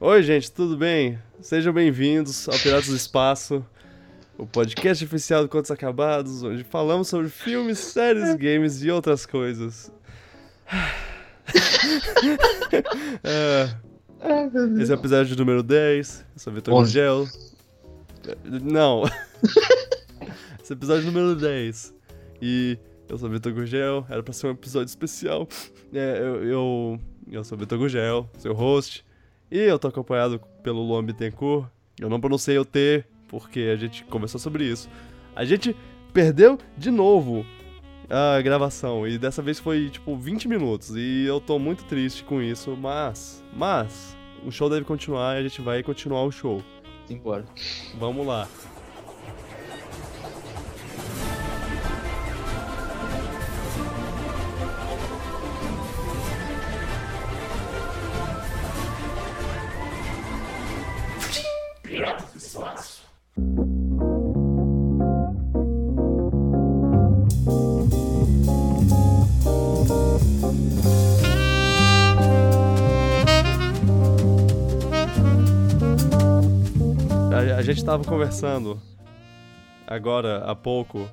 Oi, gente, tudo bem? Sejam bem-vindos ao Piratas do Espaço, o podcast oficial do Contos Acabados, onde falamos sobre filmes, séries, games e outras coisas. É, esse é o episódio número 10. Eu sou Vitor. Gugel. Não. esse é o episódio número 10. E eu sou Vitor Gurgel, era pra ser um episódio especial. É, eu, eu, eu sou Vitor Gurgel, seu host. E eu tô acompanhado pelo Luan Bittencourt. Eu não pronunciei o T, porque a gente conversou sobre isso. A gente perdeu de novo a gravação. E dessa vez foi tipo 20 minutos. E eu tô muito triste com isso. Mas, mas, o show deve continuar e a gente vai continuar o show. Simbora. Vamos lá. A, a gente tava conversando agora há pouco,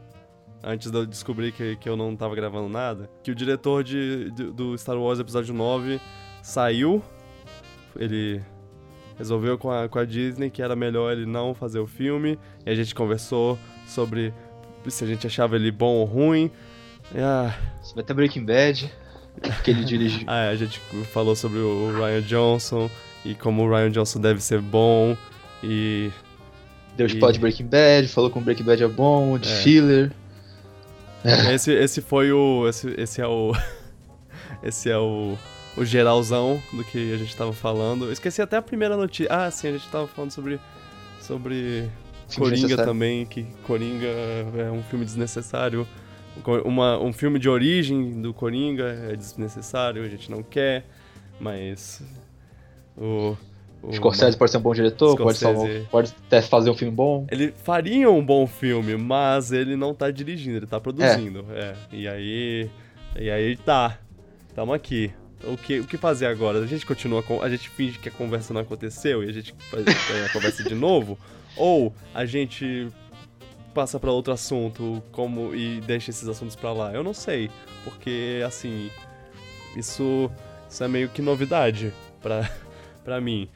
antes de eu descobrir que, que eu não tava gravando nada, que o diretor de, do- do Star Wars Episódio 9 saiu. Ele resolveu com a, com a Disney que era melhor ele não fazer o filme. E a gente conversou sobre se a gente achava ele bom ou ruim. E, ah, vai ter Breaking Bad, que ele dirige. ah, a gente falou sobre o Ryan Johnson e como o Ryan Johnson deve ser bom. E Deu spoiler de Breaking Bad, falou que o Breaking Bad é bom, de É. filler. Esse, esse foi o. Esse, esse é o. Esse é o. O geralzão do que a gente tava falando. Eu esqueci até a primeira notícia. Ah, sim, a gente tava falando sobre. Sobre. Filme Coringa também, que Coringa é um filme desnecessário. Uma, um filme de origem do Coringa é desnecessário, a gente não quer, mas. O. o Scorsese pode ser um bom diretor, pode, Scorsese. salvar, pode até fazer um filme bom. Ele faria um bom filme, mas ele não tá dirigindo, ele tá produzindo. É. E aí. E aí tá. Tamo aqui. O que, o que fazer agora? A gente continua com. A gente finge que a conversa não aconteceu e a gente faz a conversa de novo? Ou a gente passa pra outro assunto como e deixa esses assuntos pra lá? Eu não sei. Porque assim. Isso. Isso é meio que novidade pra, pra mim.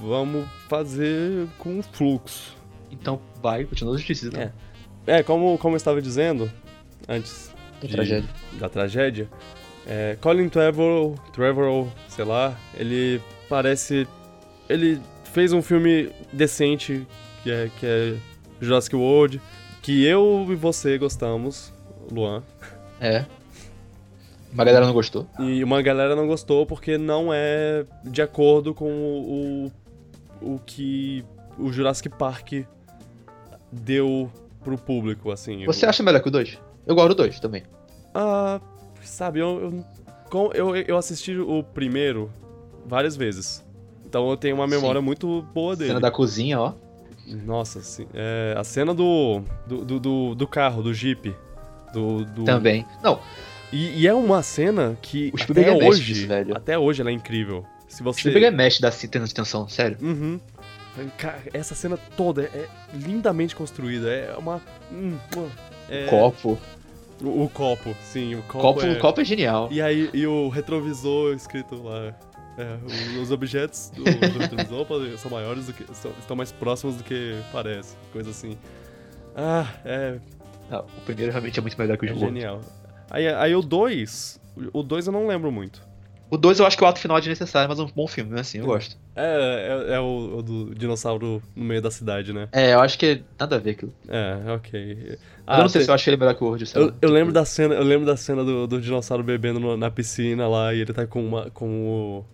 Vamos fazer com fluxo. Então vai, continua as notícias. Então. É. É, como, como eu estava dizendo antes Que de- tragédia. da tragédia, é, Colin Trevorrow, Trevorrow, sei lá, ele parece... Ele fez um filme decente, que é, que é Jurassic World, que eu e você gostamos, Luan, É. Uma galera não gostou. e uma galera não gostou porque não é de acordo com o, o, o que o Jurassic Park deu pro público, assim. Você acha melhor que o 2? Eu gosto do 2 também. Ah, sabe, eu, eu, eu, eu assisti o primeiro várias vezes. Então eu tenho uma memória muito boa dele. Cena da cozinha, ó. Nossa, sim. É, a cena do do, do, do, carro, do Jeep. Do, do... Também. Não, E, e é uma cena que O até é mestre hoje, disso, velho. até hoje ela é incrível. Se o você... Spielberg é mexe da cena de tensão, sério. Uhum. Cara, essa cena toda é lindamente construída. É uma... hum, é- Copo. O, o copo, sim. O copo, Copo, é... copo é genial. E aí, e o retrovisor escrito lá. É, o- os objetos do, do retrovisor são maiores do que. são- estão mais próximos do que parece. Coisa assim. Ah, é, Não, o primeiro realmente é muito melhor que o é World. genial. Aí, aí o 2. O 2 eu não lembro muito. O 2 eu acho que o ato final é desnecessário, mas é um bom filme, né? Assim, eu gosto. É, é, é o, o do dinossauro no meio da cidade, né? É, eu acho que nada a ver aquilo. É, ok. Mas eu não sei tem- se eu achei ele melhor que o World. Eu, eu lembro da cena, eu lembro da cena do, do dinossauro bebendo no- na piscina lá e ele tá com uma com o,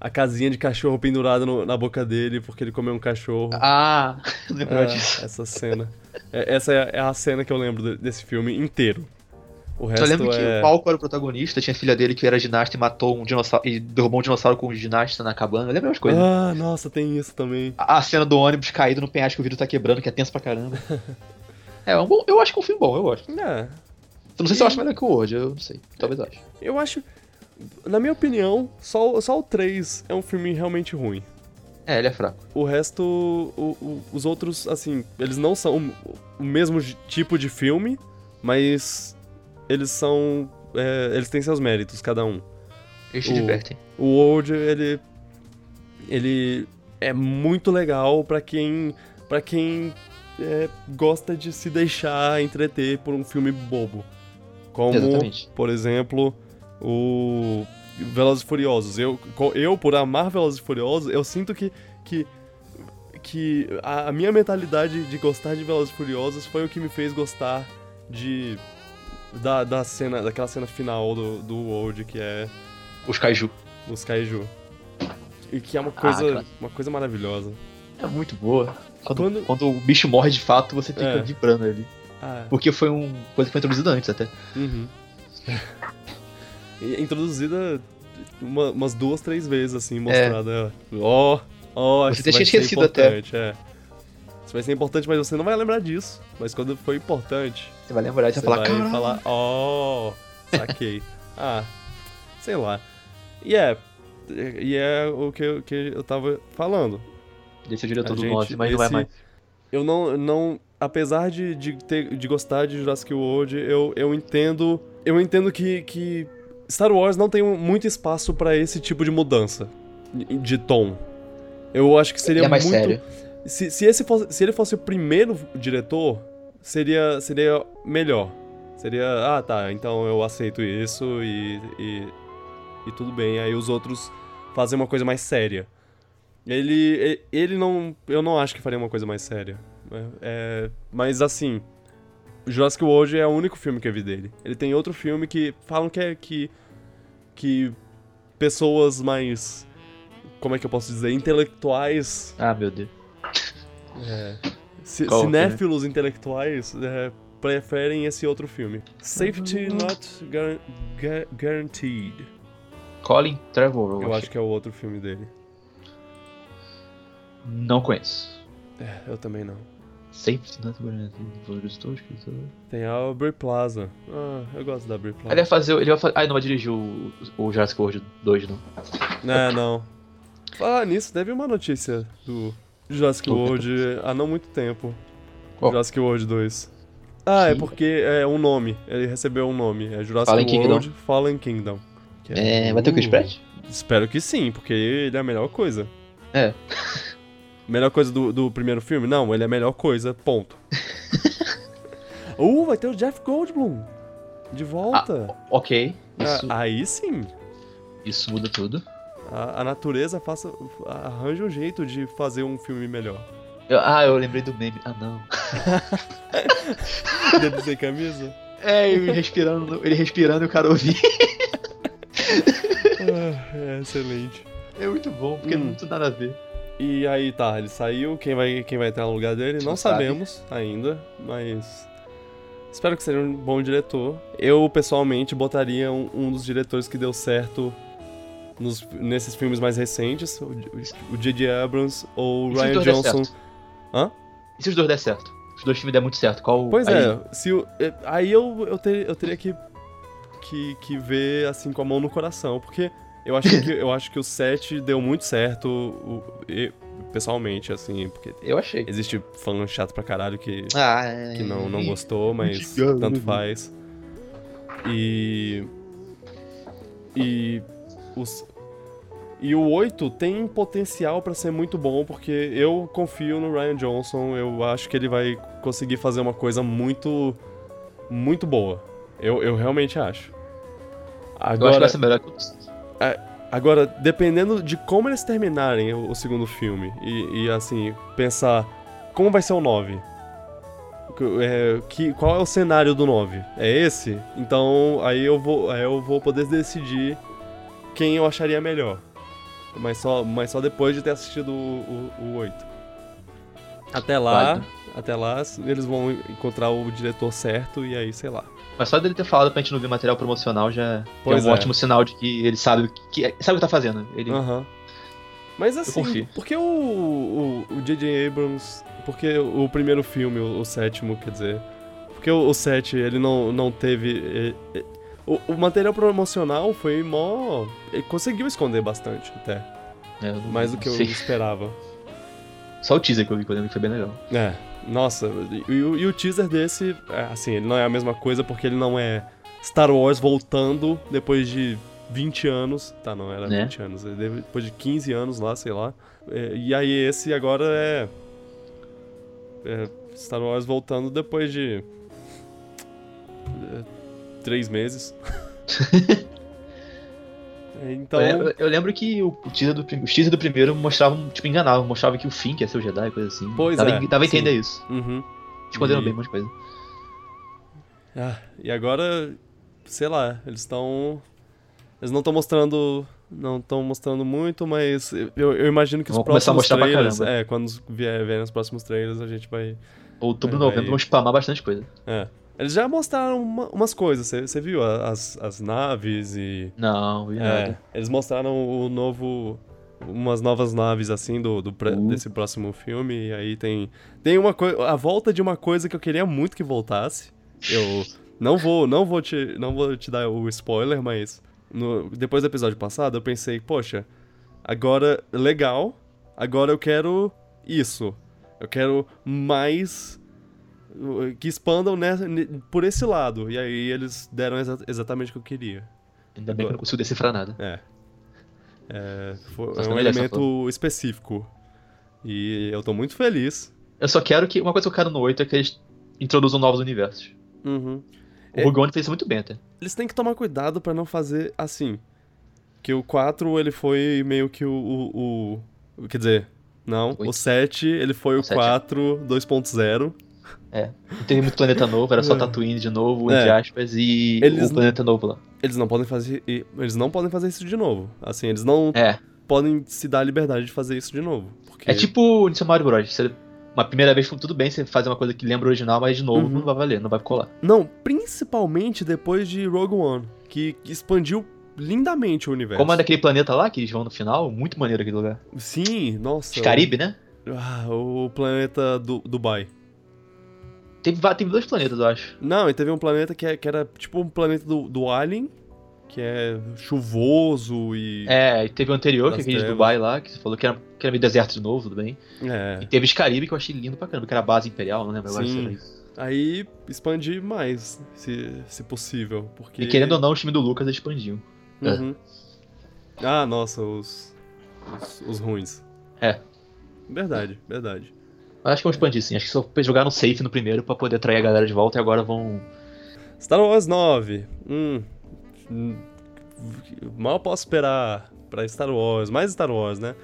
a casinha de cachorro pendurada no- na boca dele porque ele comeu um cachorro. Ah, lembro É, disso. essa cena. É, essa é, é a cena que eu lembro de- desse filme inteiro. O resto Só lembro que é... o Palco era o protagonista, tinha a filha dele que era ginasta e matou um dinossauro. E derrubou um dinossauro com um ginasta na cabana. Eu lembro as coisas. Ah, nossa, tem isso também. A a cena do ônibus caído no penhasco que o vidro tá quebrando, que é tenso pra caramba. é, é um bom, eu acho que é um filme bom, eu gosto. É, Eu não sei se eu acho melhor que o World, eu não sei. Talvez eu ache. eu acho... Na minha opinião, só, só o 3 é um filme realmente ruim. É, ele é fraco. O resto, o- o- os outros, assim, eles não são o, mesmo tipo de filme, mas eles são. é, eles têm seus méritos, cada um. Eles se O- divertem. O Old, ele. Ele é muito legal pra quem. para quem é, gosta de se deixar entreter por um filme bobo. Como, Exatamente. por exemplo, o Velozes e Furiosos. Eu, eu, por amar Velozes e Furiosos, eu sinto que, que, que a, a minha mentalidade de gostar de Velozes e Furiosos foi o que me fez gostar de da, da cena, daquela cena final do, do World, que é Os Kaiju. os Kaiju. E que é uma coisa, aquela- uma coisa maravilhosa. É muito boa. Quando, Quando- quando... o bicho morre de fato, você fica É. vibrando ali. Ah, Porque foi uma coisa que foi introduzida antes até. uhum. É introduzida uma- umas duas, três vezes, assim, mostrada. Ó, ó, Você isso tinha vai ser esquecido até. importante, é. Vai ser importante, mas você não vai lembrar disso. Mas quando for importante, Você vai lembrar e você você vai falar, falar, ó, saquei. ah, sei lá. E é, e é o que eu, que eu tava falando. Esse é o diretor A do gente- 9, mas não é esse- mais. eu não, não apesar de, de, ter, de gostar de Jurassic World, eu, eu entendo, eu entendo que, que Star Wars não tem muito espaço pra esse tipo de mudança de, de tom. Eu acho que seria é mais muito sério. Se, se, esse fosse, se ele fosse o primeiro diretor, seria, seria melhor. Seria, ah tá, então eu aceito isso e, e, e tudo bem. Aí os outros fazem uma coisa mais séria. Ele, ele não. Eu não acho que faria uma coisa mais séria. É, é, mas assim, Jurassic World é o único filme que eu vi dele. Ele tem outro filme que falam que é que. que pessoas mais. Como é que eu posso dizer? Intelectuais Ah, meu Deus. Ci- Qual cinéfilos intelectuais é, preferem esse outro filme. Safety Not Guar- Gu- Guaranteed. Colin Trevorrow. Eu acho que é o outro filme dele. Não conheço. É, eu também não. Safety Not Guaranteed. Tem a Brie Plaza. Ah, eu gosto da Brie Plaza. Ele vai fazer. Ele vai fazer. Ah, ele não vai dirigir o, o Jurassic World 2, não. É, não. Falar nisso, teve uma notícia do Jurassic é World há não muito tempo. Qual? Jurassic World 2. Ah, é Que- porque é um nome. Ele recebeu um nome. É Jurassic Fallen Kingdom. World Fallen Kingdom. Que É, vai ter o Chris Pratt? Espero que sim, porque ele é a melhor coisa. É. Melhor coisa do, do primeiro filme? Não, ele é a melhor coisa, ponto. uh, vai ter o Jeff Goldblum. De volta. Ok. Ah, Isso, aí sim. isso muda tudo. A, a natureza faça, arranja um jeito de fazer um filme melhor. Eu- ah, eu lembrei do meme. Ah, não. Dele sem camisa? É, ele respirando, ele respirando e o cara ouvir. Ah, é excelente. É muito bom, porque Hum. não tem nada a ver. E aí tá, ele saiu, quem vai, quem vai estar no lugar dele? Não Não sabe. sabemos ainda, mas. Espero que seja um bom diretor. Eu, pessoalmente, botaria um, um dos diretores que deu certo nos- nesses filmes mais recentes, o o J.J. Abrams ou o Ryan Johnson. Hã? E se os dois der certo? Se os dois filmes der muito certo, qual Pois aí- é, se o- é, aí eu, eu, ter- eu teria que, que, que ver assim com a mão no coração, porque eu acho que, eu acho que o 7 deu muito certo, o- e- pessoalmente, assim, porque Eu achei. existe fã chato pra caralho que, Ah, é. que não, não gostou, mas Diga, tanto né? faz. E. E. Os, e o 8 tem potencial pra ser muito bom, porque eu confio no Ryan Johnson, eu acho que ele vai conseguir fazer uma coisa muito. muito boa. Eu, eu realmente acho. Eu acho que Agora, vai ser melhor que os... agora, dependendo de como eles terminarem o, o segundo filme, e, e, assim, pensar como vai ser o 9. Que- é, que, qual é o cenário do 9? É esse? Então aí eu vou, aí eu vou poder decidir quem eu acharia melhor. Mas só, mas só depois de ter assistido o, o, o 8. Até lá, Válido. até lá eles vão encontrar o diretor certo e aí, sei lá. Mas só dele ter falado pra gente não ver material promocional já, é Pois um é. ótimo sinal de que ele sabe o que, que- sabe o que tá fazendo. Ele, Aham. Mas assim, confio. por que o o o J.J. Abrams, porque o primeiro filme, o, o sétimo, quer dizer, porque o, o 7, ele não, não teve... é, é, o, o material promocional foi mó... Ele conseguiu esconder bastante, até. É, não- mais do que eu esperava. Só o teaser que eu vi, que foi bem legal. É, nossa, e, e o- teaser desse, é, assim, ele não é a mesma coisa porque ele não é Star Wars voltando depois de 20 anos. Tá, não era Né? 20 anos, é depois de 15 anos lá, sei lá. É, e aí esse agora é, é Star Wars voltando depois de. É, três meses. É, então. Eu, eu lembro que o, o teaser do, prim- os teasers do primeiro mostravam, tipo, enganavam, mostravam que o Finn ia ser o Jedi, coisa assim. Pois dava, é, Dava a sim. entender isso. Uhum. Esconderam E- bem um monte de coisa. Ah, e agora, sei lá, eles estão. Eles não estão mostrando. Não estão mostrando muito, mas eu, eu imagino que os Vão começar a próximos mostrar pra trailers. caramba. É, quando vier, vierem os próximos trailers, a gente vai. Outubro, Vai- novembro vão spamar bastante coisa. É. Eles já mostraram uma- umas coisas, você- viu as, as naves e. Não, vi É, nada. eles mostraram o novo. Umas novas naves, assim, do, do Uh. desse próximo filme. E aí tem. Tem uma coisa. A volta de uma coisa que eu queria muito que voltasse. Eu não vou, não vou te, não vou te dar o spoiler, mas no- depois do episódio passado eu pensei, poxa, agora legal, agora eu quero isso. Eu quero mais que expandam nessa- ne- por esse lado. E aí eles deram exa- exatamente o que eu queria. Ainda bem que eu não consigo decifrar nada. É. É, foi- é um elemento específico. E eu tô muito feliz. Eu só quero que. Uma coisa que eu quero no 8 é que eles introduzam novos universos. Uhum. O É. Rogue One fez isso muito bem até. Eles têm que tomar cuidado pra não fazer assim. Que o 4, ele foi meio que o... o- o- quer dizer, não. Oito. O 7, ele foi o, O sete. 4 2.0. Não teve muito planeta novo, era só Tatooine de novo, É. entre aspas, e Eles- o planeta novo lá. Eles não podem fazer... Eles não podem fazer isso de novo. Assim, eles não É. podem se dar a liberdade de fazer isso de novo. Porque... É tipo seu Mario Bros. Você, uma primeira vez tudo bem você fazer uma coisa que lembra o original, mas de novo Uhum. não vai valer, não vai colar. Não, principalmente depois de Rogue One. Que expandiu lindamente o universo. Como é daquele planeta lá que eles vão no final, muito maneiro aquele lugar. Sim, nossa. Os Caribe, né? Ah, o planeta do Dubai. Teve, teve dois planetas, eu acho. Não, e teve um planeta que, é- que era tipo um planeta do, do Alien, que é chuvoso e. É, e teve o anterior, que é aquele de. Dubai lá, que você falou que era, que era meio deserto de novo, tudo bem. É. E teve os Caribe, que eu achei lindo pra caramba, que era a base imperial, não lembro agora se Sim. era isso. Aí expandir mais, se, se possível. Porque. E querendo ou não, o time do Lucas expandiu. Uhum. Ah, nossa, os, os. os ruins. É. Verdade, verdade. Acho que vão expandir sim, acho que só jogaram safe no primeiro pra poder atrair a galera de volta e agora vão. Star Wars 9. Hum. hum, Mal posso esperar pra Star Wars. Mais Star Wars, né?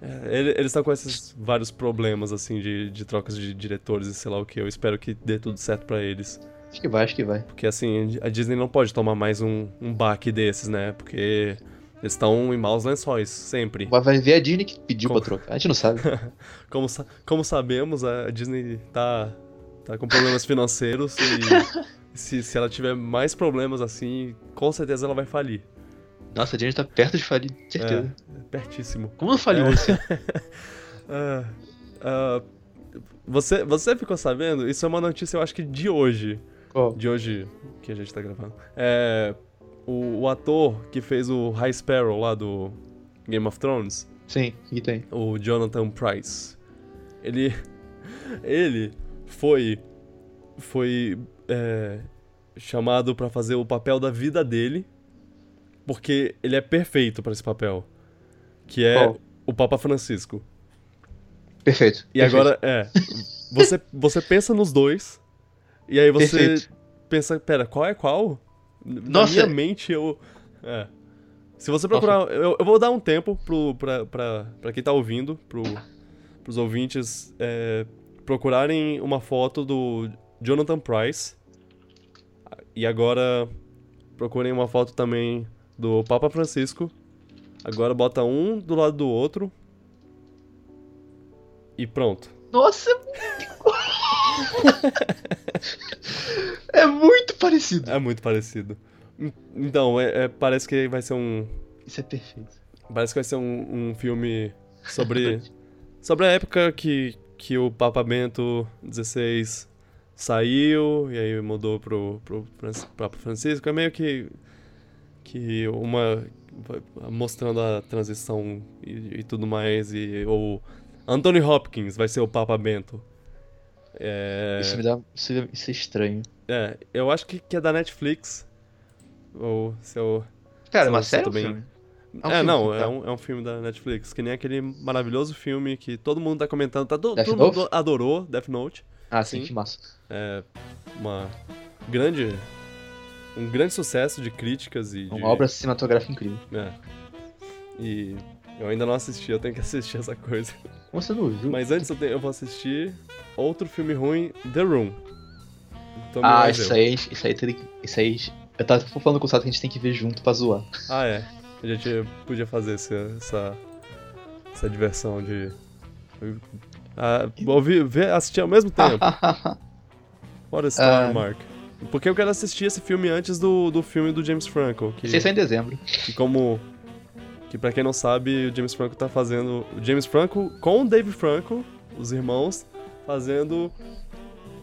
É, ele- Eles estão com esses vários problemas, assim, de, de trocas de diretores e sei lá o que. Eu espero que dê tudo certo pra eles. Acho que vai, acho que vai. Porque, assim, a Disney não pode tomar mais um, um baque desses, né? Porque eles estão em maus lençóis, sempre. Vai- Vai ver a Disney que pediu Como? pra trocar. A gente não sabe. Como, sa- como sabemos, a Disney tá, tá com problemas financeiros e se, se ela tiver mais problemas assim, com certeza ela vai falir. Nossa, a Disney tá perto de falir, certeza. É, pertíssimo. Como não faliu É. você? Ah, ah, você, você ficou sabendo? Isso é uma notícia, eu acho que de hoje. Qual? De hoje que a gente tá gravando. É. O, o ator que fez o High Sparrow lá do Game of Thrones, Sim, o que tem? o Jonathan Price. Ele. Ele foi. Foi. é, chamado pra fazer o papel da vida dele. Porque ele é perfeito pra esse papel. Que é Qual? o Papa Francisco. Perfeito. E perfeito. agora, é. Você, você pensa nos dois. E aí você Perfeito. pensa, pera, qual é qual? Na Nossa. minha mente eu. É. Se você procurar. Eu, eu vou dar um tempo pro, pra, pra, pra quem tá ouvindo, pro, pros ouvintes é, procurarem uma foto do Jonathan Price. E agora procurem uma foto também do Papa Francisco. Agora bota um do lado do outro. E pronto. Nossa! é muito parecido. É muito parecido. En- Então, é- é- parece que vai ser um. Isso é perfeito. Parece que vai ser um, um filme sobre. sobre a época que, que o Papa Bento XVI saiu e aí mudou pro, pro Papa Francisco. É meio que. que uma. mostrando a transição e, e tudo mais. E o Anthony Hopkins vai ser o Papa Bento. É, Isso me dá. Isso, é- isso é estranho. é, eu acho que, que é da Netflix. Ou se eu. Cara, Se é uma série bem. filme? É um É, filme, não, tá. é, um, é um filme da Netflix, que nem aquele maravilhoso filme que todo mundo tá comentando, tá, Death todo Note? mundo adorou, Death Note. Ah, sim, Sim. que massa. É uma grande. Um grande sucesso de críticas e. de- Uma obra cinematográfica incrível. É. E eu ainda não assisti, eu tenho que assistir essa coisa. Você não viu? Mas antes eu, tenho- eu vou assistir outro filme ruim, The Room. Tommy ah, Wiseau. isso aí, isso aí tem que. Isso aí. Eu tava falando com o Sato que a gente tem que ver junto pra zoar. Ah, é. A gente podia fazer esse- essa, essa diversão de. Ah, ouvir, ver, assistir ao mesmo tempo. What a story, Ah. Mark. Porque eu quero assistir esse filme antes do, do filme do James Franco. Que, Isso sai em dezembro. que como. Que pra quem não sabe, o James Franco tá fazendo. O James Franco com o Dave Franco, os irmãos, fazendo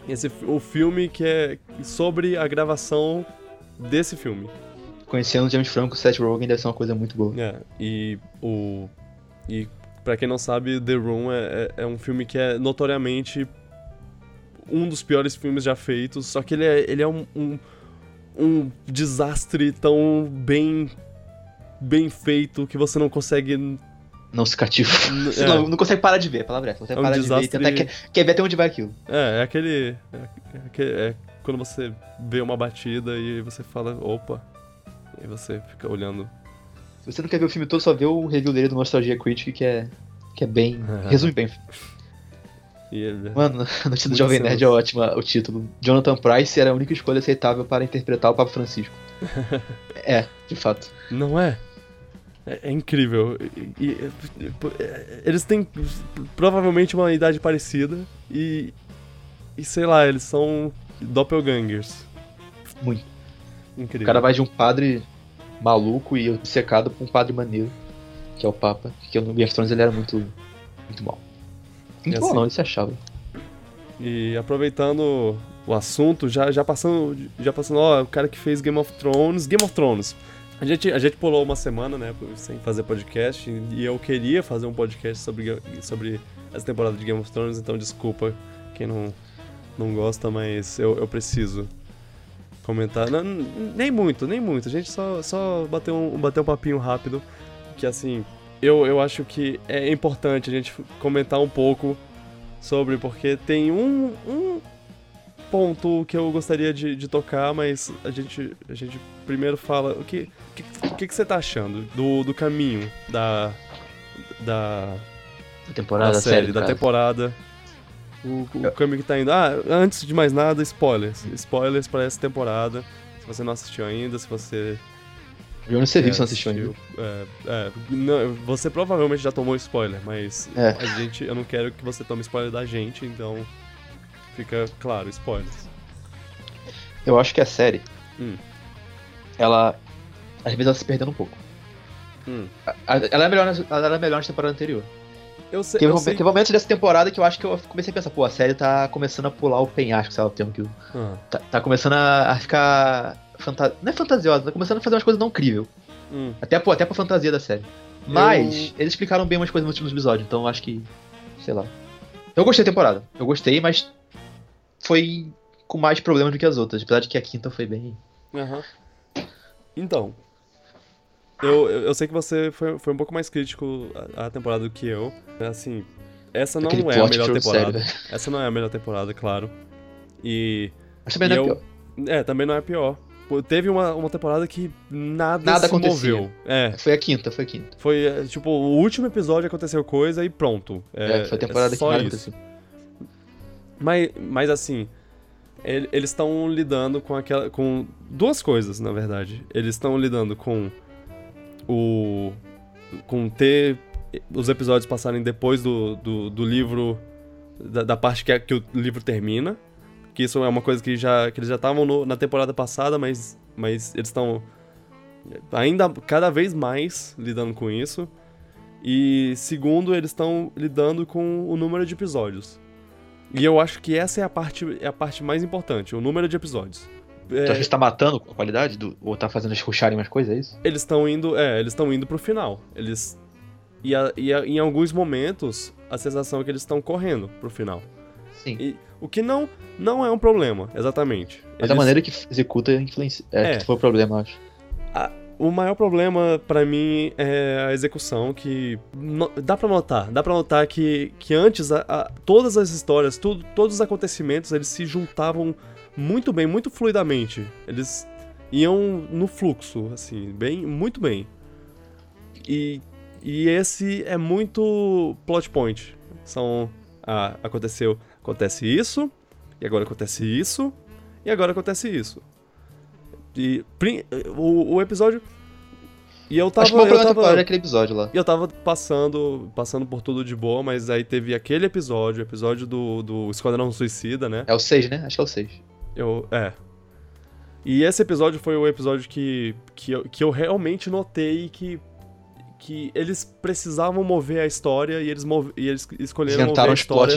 esse, o filme que é sobre a gravação desse filme. Conhecendo o James Franco, o Seth Rogen deve ser uma coisa muito boa. É, e o. E pra quem não sabe, The Room é, é, é um filme que é notoriamente um dos piores filmes já feitos, só que ele é, ele é um, um, um desastre tão bem. Bem feito que você não consegue. Não se cativa. Você é. não, não consegue parar de ver, a palavra é consegue É um parar de ver e desastre- tentar. Quer, quer ver até onde vai aquilo. É, é aquele. É, é é quando você vê uma batida e você fala, opa. E você fica olhando. Se você não quer ver o filme todo, só vê o review dele do Nostalgia Critic, que é. Que é bem. resume bem. Ele. Mano, a notícia do Jovem Nerd é ótima, o título. Jonathan Price era a única escolha aceitável para interpretar o Papa Francisco. é, de fato. Não é? É, é incrível. E- e- e- eles têm provavelmente uma idade parecida e. E sei lá, eles são doppelgangers. Muito. Incrível. O cara vai de um padre maluco e obcecado pra um padre maneiro, que é o Papa. Que no Game of Thrones ele era muito. Muito mal. Muito mal assim- não, ele se achava. E aproveitando o assunto, já, já passando, já passando, ó, o cara que fez Game of Thrones, Game of Thrones. A gente, a gente pulou uma semana, né, sem fazer podcast, e eu queria fazer um podcast sobre, sobre essa temporada de Game of Thrones, então desculpa quem não, não gosta, mas eu, eu preciso comentar. Não, nem muito, nem muito, a gente só, só bateu, um, bateu um papinho rápido, que assim, eu, eu acho que é importante a gente comentar um pouco sobre, porque tem um, um ponto que eu gostaria de, de tocar, mas a gente, a gente primeiro fala o que, que, o que, que você tá achando do, do caminho da, da, temporada da série, série, da temporada. O, o caminho que tá indo. Ah, antes de mais nada, spoilers. Spoilers pra essa temporada. Se você não assistiu ainda, se você. Onde você viu é, que você não assistiu ainda? É, é, não, você provavelmente já tomou spoiler, mas É. a gente, eu não quero que você tome spoiler da gente, então fica claro, spoilers. Eu acho que a série, Hum. ela. Às vezes ela se perdendo um pouco. Hum. Ela é melhor ela era melhor na temporada anterior. Eu sei, Teve, eu sei... teve momentos dessa temporada que eu acho que eu comecei a pensar, pô, a série tá começando a pular o penhasco, sabe o termo que eu- Ah, tá, tá começando a, ficar. Fanta... Não é fantasiosa, tá começando a fazer umas coisas não crível. hum. Até, pô, até pra fantasia da série. Mas eles explicaram bem umas coisas nos últimos episódios, então eu acho que. Sei lá. Eu gostei da temporada. Eu gostei, mas foi com mais problemas do que as outras. Apesar de que a quinta foi bem. Aham. Então, eu, eu sei que você foi, foi um pouco mais crítico à temporada do que eu. Assim, essa não Aquele é a melhor temporada. velho. essa não é a melhor temporada, claro. E. Mas também e não é eu- pior. É, também não é pior. Teve uma, uma temporada que nada, Nada se acontecia. moveu. É, Foi a quinta, foi a quinta. foi é, tipo, o último episódio aconteceu coisa e pronto. É, É, foi a temporada é que nada isso. aconteceu. Mas, mas assim, ele- eles estão lidando com aquela. com duas coisas, na verdade. Eles estão lidando com o. com ter os episódios passarem depois do, do, do livro. Da, da parte que, é- que o livro termina. Que isso é uma coisa que, já, que eles já estavam na temporada passada, mas, mas eles estão ainda cada vez mais lidando com isso. E segundo, eles estão lidando com o número de episódios. E eu acho que essa é a parte, é a parte mais importante, o número de episódios. Tu acha que você tá matando a qualidade? Do, ou tá fazendo eles ruxarem umas coisas, é isso? Eles estão indo. É, eles estão indo pro final. Eles. E, a- e a- em alguns momentos, a sensação é que eles estão correndo pro final. Sim. E, o que não, não é um problema, exatamente. Mas a Eles- maneira que executa influencia. É, É. que foi o problema, eu acho. O maior problema pra mim é a execução, que no- dá pra notar, dá pra notar que, que antes a- a- todas as histórias, tudo, todos os acontecimentos, eles se juntavam muito bem, muito fluidamente. Eles iam no fluxo, assim, bem, muito bem. E, e esse é muito plot point. São, ah, aconteceu, acontece isso, e agora acontece isso, e agora acontece isso. E o, o episódio. E eu tava. acho que eu tava, é aquele episódio lá. e eu tava passando, passando por tudo de boa, mas aí teve aquele episódio, o episódio do, do Esquadrão Suicida, né? É o 6, né? Acho que é o 6. Eu, é. E esse episódio foi o episódio que, que, eu, que eu realmente notei que, que eles precisavam mover a história e eles, move, e eles escolheram mover a história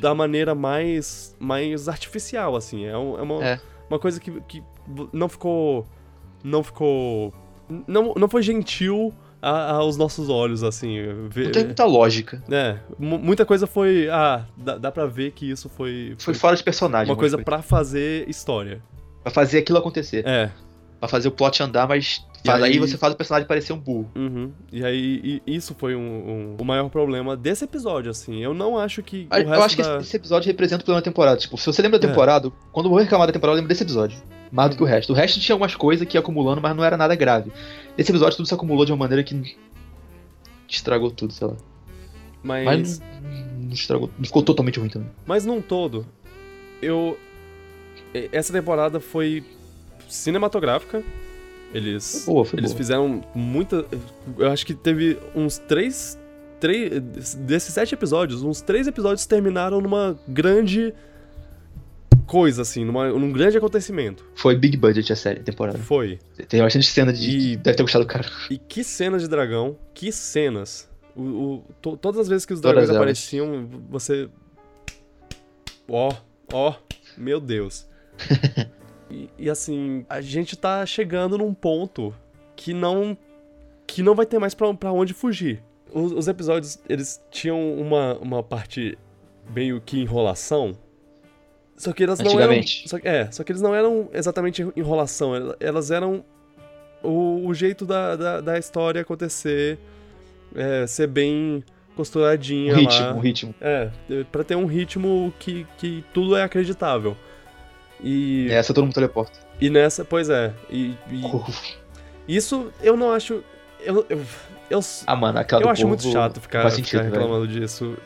da maneira mais, mais artificial, assim. É, é uma, É. uma coisa que, que não ficou. Não ficou. Não, não foi gentil a- aos nossos olhos, assim. Ver, Não tem muita lógica. é, mu- muita coisa foi. Ah, dá, dá pra ver que isso foi. Foi fora de personagem. uma coisa mas pra fazer história. Pra fazer aquilo acontecer. É. Pra fazer o plot andar, mas. E Faz, aí... aí- você faz o personagem parecer um burro. Uhum. E aí, e isso foi um, um- o maior problema desse episódio, assim. Eu não acho que. Eu acho que da... esse- esse episódio representa o problema da temporada. Tipo, se você lembra da É. temporada, quando eu vou reclamar da temporada, eu lembro desse episódio. Mais do que o resto. O resto tinha algumas coisas que ia acumulando, mas não era nada grave. Nesse episódio tudo se acumulou de uma maneira que. estragou tudo, sei lá. Mas, Mas não, estragou. Não ficou totalmente ruim também. mas num todo, eu. Essa temporada foi cinematográfica. Eles. Foi boa, foi Eles boa. fizeram muita. Eu acho que teve uns três. três desses sete episódios, uns três episódios terminaram numa grande coisa, assim, numa, num grande acontecimento. Foi big budget a série, a temporada. Foi. Tem bastante cena de. E- Deve ter gostado do cara. E que cenas de dragão, que cenas. O, o- to- todas as vezes que os Todas dragões elas. apareciam, você. Ó, ó, meu Deus. e, e assim, a gente tá chegando num ponto que não. que não vai ter mais pra, pra onde fugir. Os, os episódios, eles tinham uma, uma parte meio que enrolação. Só que elas não eram. Só, que- é, só que eles não eram exatamente enrolação, el- elas eram o, o jeito da, da, da história acontecer, é, ser bem costuradinha Um ritmo, lá. um ritmo. É, pra ter um ritmo que, que tudo é acreditável. E, Essa todo mundo teleporta. e nessa, pois é, e, e isso eu não acho. Eu, eu, eu, Ah, mano, aquela eu acho muito chato ficar, faz ficar sentido, velho. reclamando disso.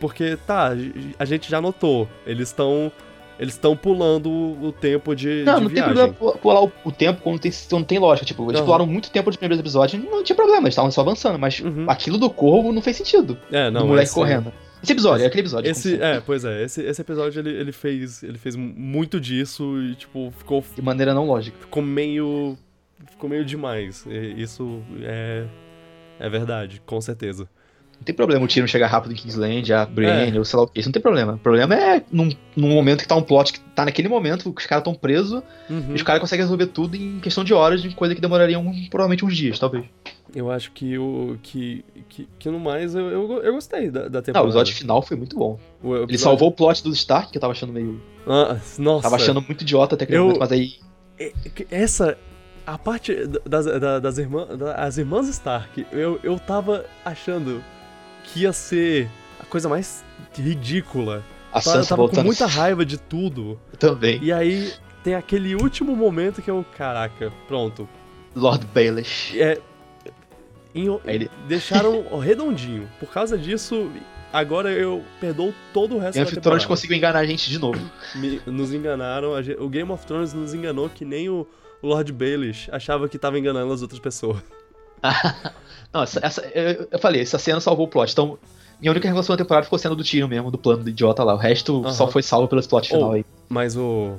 Porque, tá, a gente já notou. Eles estão. Eles estão pulando o tempo de, Não, de não tem viagem. problema pu- pular o, o tempo quando tem, quando tem lógica. Tipo, eles Aham. pularam muito tempo nos primeiros episódios, não tinha problema, eles estavam só avançando, mas Uhum. aquilo do corvo não fez sentido. É, não, do moleque esse- correndo. Esse episódio, é aquele episódio. Esse, é, pois é, esse, esse episódio ele, ele fez ele fez muito disso e tipo ficou De maneira não lógica. ficou meio ficou meio demais. E isso é é verdade, com certeza. Não tem problema o tiro chegar rápido em Kingsland, a Brienne, É. ou sei lá o que. Isso não tem problema. O problema é num, num momento que tá um plot que tá naquele momento, que os caras estão presos, Uhum. e os caras conseguem resolver tudo em questão de horas, de coisa que demoraria um- provavelmente uns dias, talvez. Eu acho que o que, que, que no mais eu, eu, eu gostei da, da Não, o temporada. episódio final foi muito bom. O Ele salvou o plot do Stark, que eu tava achando meio. Ah, nossa. Tava achando muito idiota até aquele Eu- momento, mas aí. É, Essa. A parte das, da- das irmãs. Das irmãs Stark, eu, eu tava achando que ia ser a coisa mais ridícula. A Eu tava, eu Sansa tava com voltando muita raiva de tudo. também. E aí tem aquele último momento que eu. Caraca, pronto. Lord Baelish. É. em- ele- Deixaram redondinho. Por causa disso, agora eu perdoo todo o resto Game da of temporada. Thrones conseguiu enganar a gente de novo. Nos enganaram. O Game of Thrones nos enganou que nem o Lord Baelish achava que tava enganando as outras pessoas. Não, essa, essa- eu, eu falei, essa cena salvou o plot. Então, minha única reclamação da temporada ficou sendo do Tyrion mesmo, do plano do idiota lá. O resto Aham. só foi salvo pelo plot final Oh, aí. Mas o.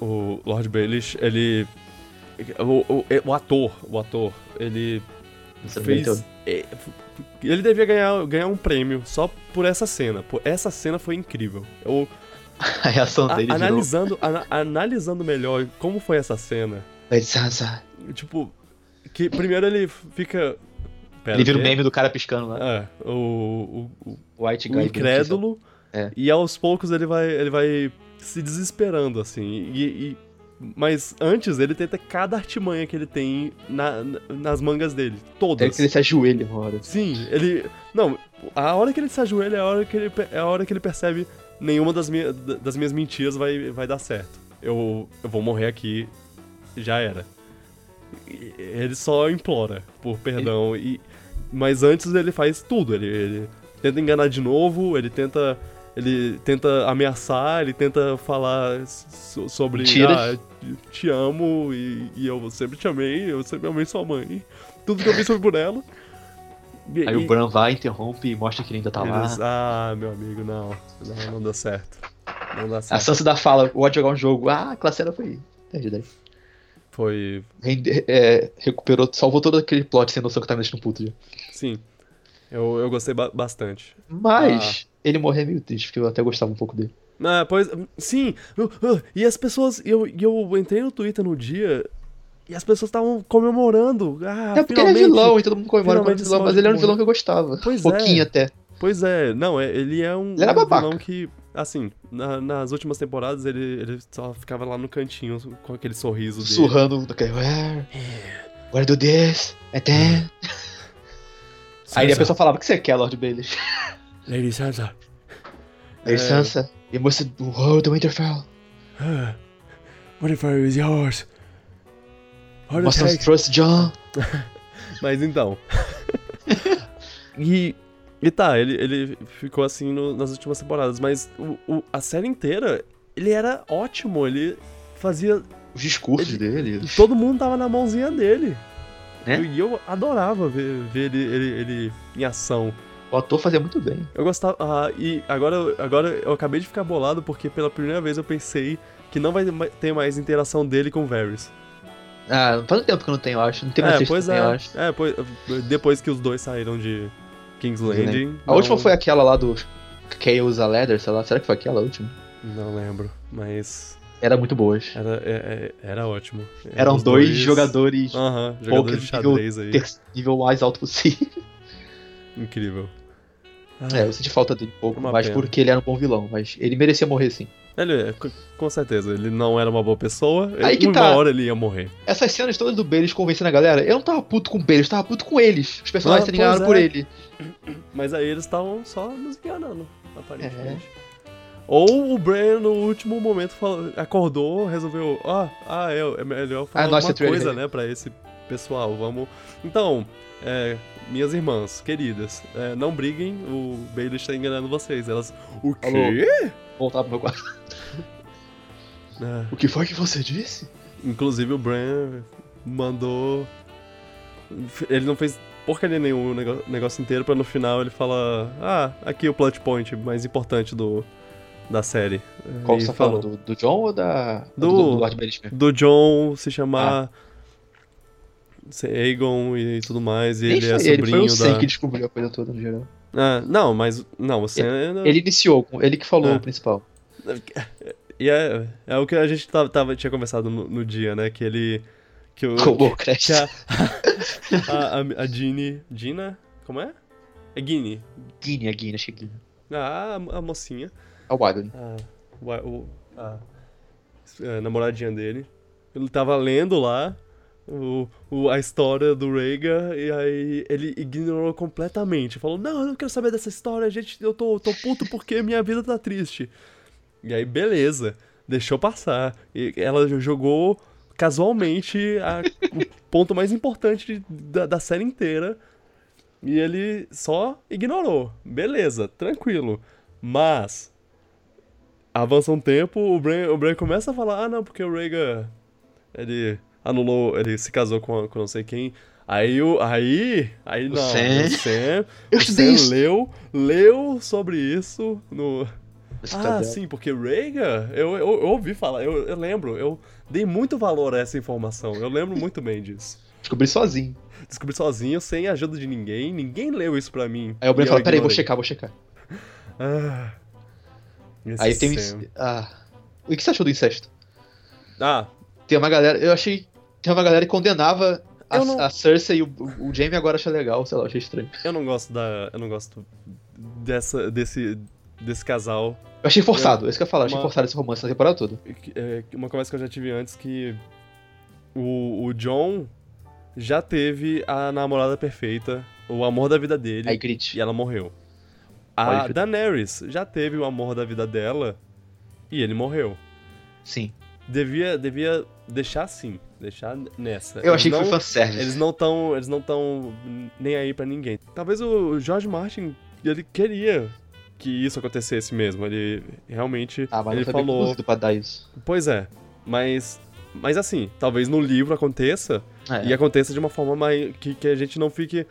O Lord Baelish, ele. O, o, o ator, o ator, ele fez. é, Ele devia ganhar, ganhar um prêmio só por essa cena. Por essa cena foi incrível. Eu, A reação A- dele virou... analisando, ana- analisando melhor como foi essa cena, tipo, que primeiro ele fica. Pera, Ele vira o meme do cara piscando lá. É, o, o, o, White o Guy. incrédulo. É. E aos poucos ele vai, ele vai se desesperando, assim. E, e- mas antes ele tenta cada artimanha que ele tem na- na- nas mangas dele. É Todas. que ele se ajoelha uma hora. Sim, ele. Não, a hora que ele se ajoelha é a hora que ele, é a hora que ele percebe nenhuma das, minha, das minhas mentiras vai, vai dar certo. Eu, eu vou morrer aqui, já era. Ele só implora por perdão. E, mas antes ele faz tudo. Ele, ele tenta enganar de novo, ele tenta. Ele tenta ameaçar, ele tenta falar so- sobre. Ah, te amo e, e eu sempre te amei, eu sempre amei sua mãe. Tudo que eu foi por ela. E- Aí e- o Bran vai, interrompe e mostra que ele ainda tá lá. eles- ah, meu amigo, não. Não, não deu certo. Não dá A certo. Sansa dá fala, pode jogar um jogo. Ah, aquela cena foi perdida aí. Foi. Rende- é, recuperou, salvou todo aquele plot sem noção que tá me deixando puto já. Sim. Eu, eu gostei ba- bastante. Mas ele morrer é meio triste, porque eu até gostava um pouco dele. Ah, pois. Sim! E as pessoas. Eu, eu entrei no Twitter no dia e as pessoas estavam comemorando. Ah, é porque ele é vilão e todo mundo comemora quando é vilão, mas ele era um vilão que eu gostava. Pois Pouquinho é. até. Pois é, não, é- ele é um, Ele era um vilão que, assim, na- nas últimas temporadas ele, ele só ficava lá no cantinho com aquele sorriso dele. Sussurrando daquele. Where? Where do this? Then. Aí a pessoa falava: O que você quer, Lord Baelish? Lady Sansa. Aí É. Sansa, you must hold the Winterfell. Ah, Winterfell is yours. Heart Must not attack. trust John. Mas então. e, e tá, ele, ele ficou assim no- nas últimas temporadas, mas o, o- a série inteira, ele era ótimo, ele fazia. Os discursos Ele- dele. Todo mundo tava na mãozinha dele. Né? E eu adorava ver, ver ele, ele, ele em ação. O ator fazia muito bem. Eu gostava. ah, e agora, agora eu acabei de ficar bolado porque pela primeira vez eu pensei que não vai ter mais interação dele com o Varys. Ah, faz um tempo que eu não tenho, eu acho. Não tem mais É, pois também, é. eu acho. É, pois, depois que os dois saíram de King's Landing. A última não- foi aquela lá do Chaos a Leather, sei lá. Será que foi aquela última? Não lembro, mas Era muito boas. era, é- é- era ótimo. Eram Os dois, jogadores Aham, poker jogadores de xadrez aí. ter- nível mais alto possível. Incrível. É, eu senti falta dele um pouco, mas pena. porque ele era um bom vilão. Mas ele merecia morrer sim. Ele, co- com certeza, ele não era uma boa pessoa. Aí que uma tá. hora ele ia morrer. Essas cenas todas do Baelish convencendo a galera, eu não tava puto com o Baelish, eu tava puto com eles. Os personagens Ah, pois enganados é. por ele. Mas aí eles estavam só nos enganando, aparentemente. É. Ou o Bran, no último momento, falou- acordou, resolveu, ó, ah, é, é melhor falar Ah, nossa, alguma coisa, né, pra esse pessoal, vamos... Então, é, minhas irmãs, queridas, é, não briguem, o Bailey está enganando vocês. Elas, o quê? Voltar pro meu quarto. É, O que foi que você disse? inclusive o Bran mandou... Ele não fez porcaria nenhuma o negócio inteiro pra no final ele falar, ah, aqui o plot point mais importante do, da série. Qual E você tá falou. Do, do John ou da. Do- do, do do John se chamar Ah. Aegon e tudo mais, e Nem ele é foi ele, foi sobrinho o da... que descobriu a coisa toda no geral. Ah, não, mas... Não, o Sam... é- Ele iniciou, ele que falou Ah. o principal. E é, é o que a gente tava, tava- tinha conversado no, no dia, né? Que ele... Que, o, Roubou que a, a, a, a Ginny... Gina? Como é? É Ginny. Guinea, a Guinea, acho que é. Ah, a, a mocinha. A Wadley. a, o- o- a- a namoradinha dele. Ele tava lendo lá o, o- a história do Rhaegar e aí ele ignorou completamente. Falou, não, eu não quero saber dessa história, gente, eu tô, tô puto porque minha vida tá triste. E aí, beleza, deixou passar. E ela jogou casualmente a- o ponto mais importante da, da série inteira. E ele só ignorou. Beleza, tranquilo. Mas avança um tempo, o Bran, o começa a falar, ah não, porque o Rhaegar, ele anulou, ele se casou com, com não sei quem. Aí o. Aí. Aí não. Sam. O Sam. Eu o Sam isso. leu, leu sobre isso no. Esse Ah, tá sim, porque Rhaegar, eu, eu, eu ouvi falar, eu, eu lembro, eu dei muito valor a essa informação, eu lembro muito bem disso. Descobri sozinho. Descobri sozinho, sem a ajuda de ninguém, ninguém leu isso pra mim. Aí o Bran e eu fala, peraí, vou checar, vou checar. Ah. Aí tem o. Ah. O que você achou do incesto? Ah, Tem uma galera. Eu achei. Tem uma galera que condenava a, não- a Cersei e o, o Jaime agora acha legal, sei lá, achei estranho. eu não gosto da. Eu não gosto dessa. desse. desse casal. Eu achei forçado, é isso que eu ia falar, eu achei Uma- forçado esse romance na temporada toda. Que- é, uma conversa que eu já tive antes que o, o John já teve a namorada perfeita, o amor da vida dele, Aí grit. e ela morreu. A. Daenerys já teve o amor da vida dela e ele morreu. Sim. Devia, devia deixar assim, deixar nessa. Eu achei Eles que foi não- fanservice. Eles não estão, eles não tão nem aí pra ninguém. Talvez o George Martin ele queria que isso acontecesse mesmo. Ele realmente Ah, mas ele não falou pra dar isso. Pois é, mas. Mas assim, talvez no livro aconteça É. e aconteça de uma forma mais. Que, que a gente não fique.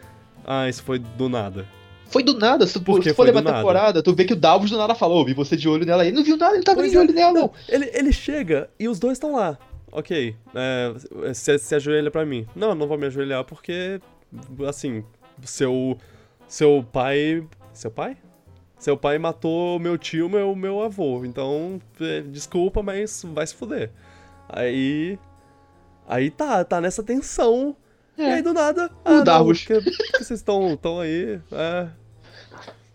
Ah, isso foi do nada. Foi do nada, se tu Por se for foi levar a temporada, tu vê que o Davos do nada falou, vi você de olho nela. Ele não viu nada, ele tava Pois nem de é, olho nela. Não, ele, ele chega e os dois estão lá. Ok, é, se, se ajoelha pra mim. Não, eu não vou me ajoelhar porque. Assim, seu. Seu pai. Seu pai? Seu pai matou meu tio, meu, meu avô. Então, é, desculpa, mas vai se fuder. Aí. Aí tá, tá nessa tensão. E aí do nada. O ah, Davos. que, que vocês estão tão aí. É.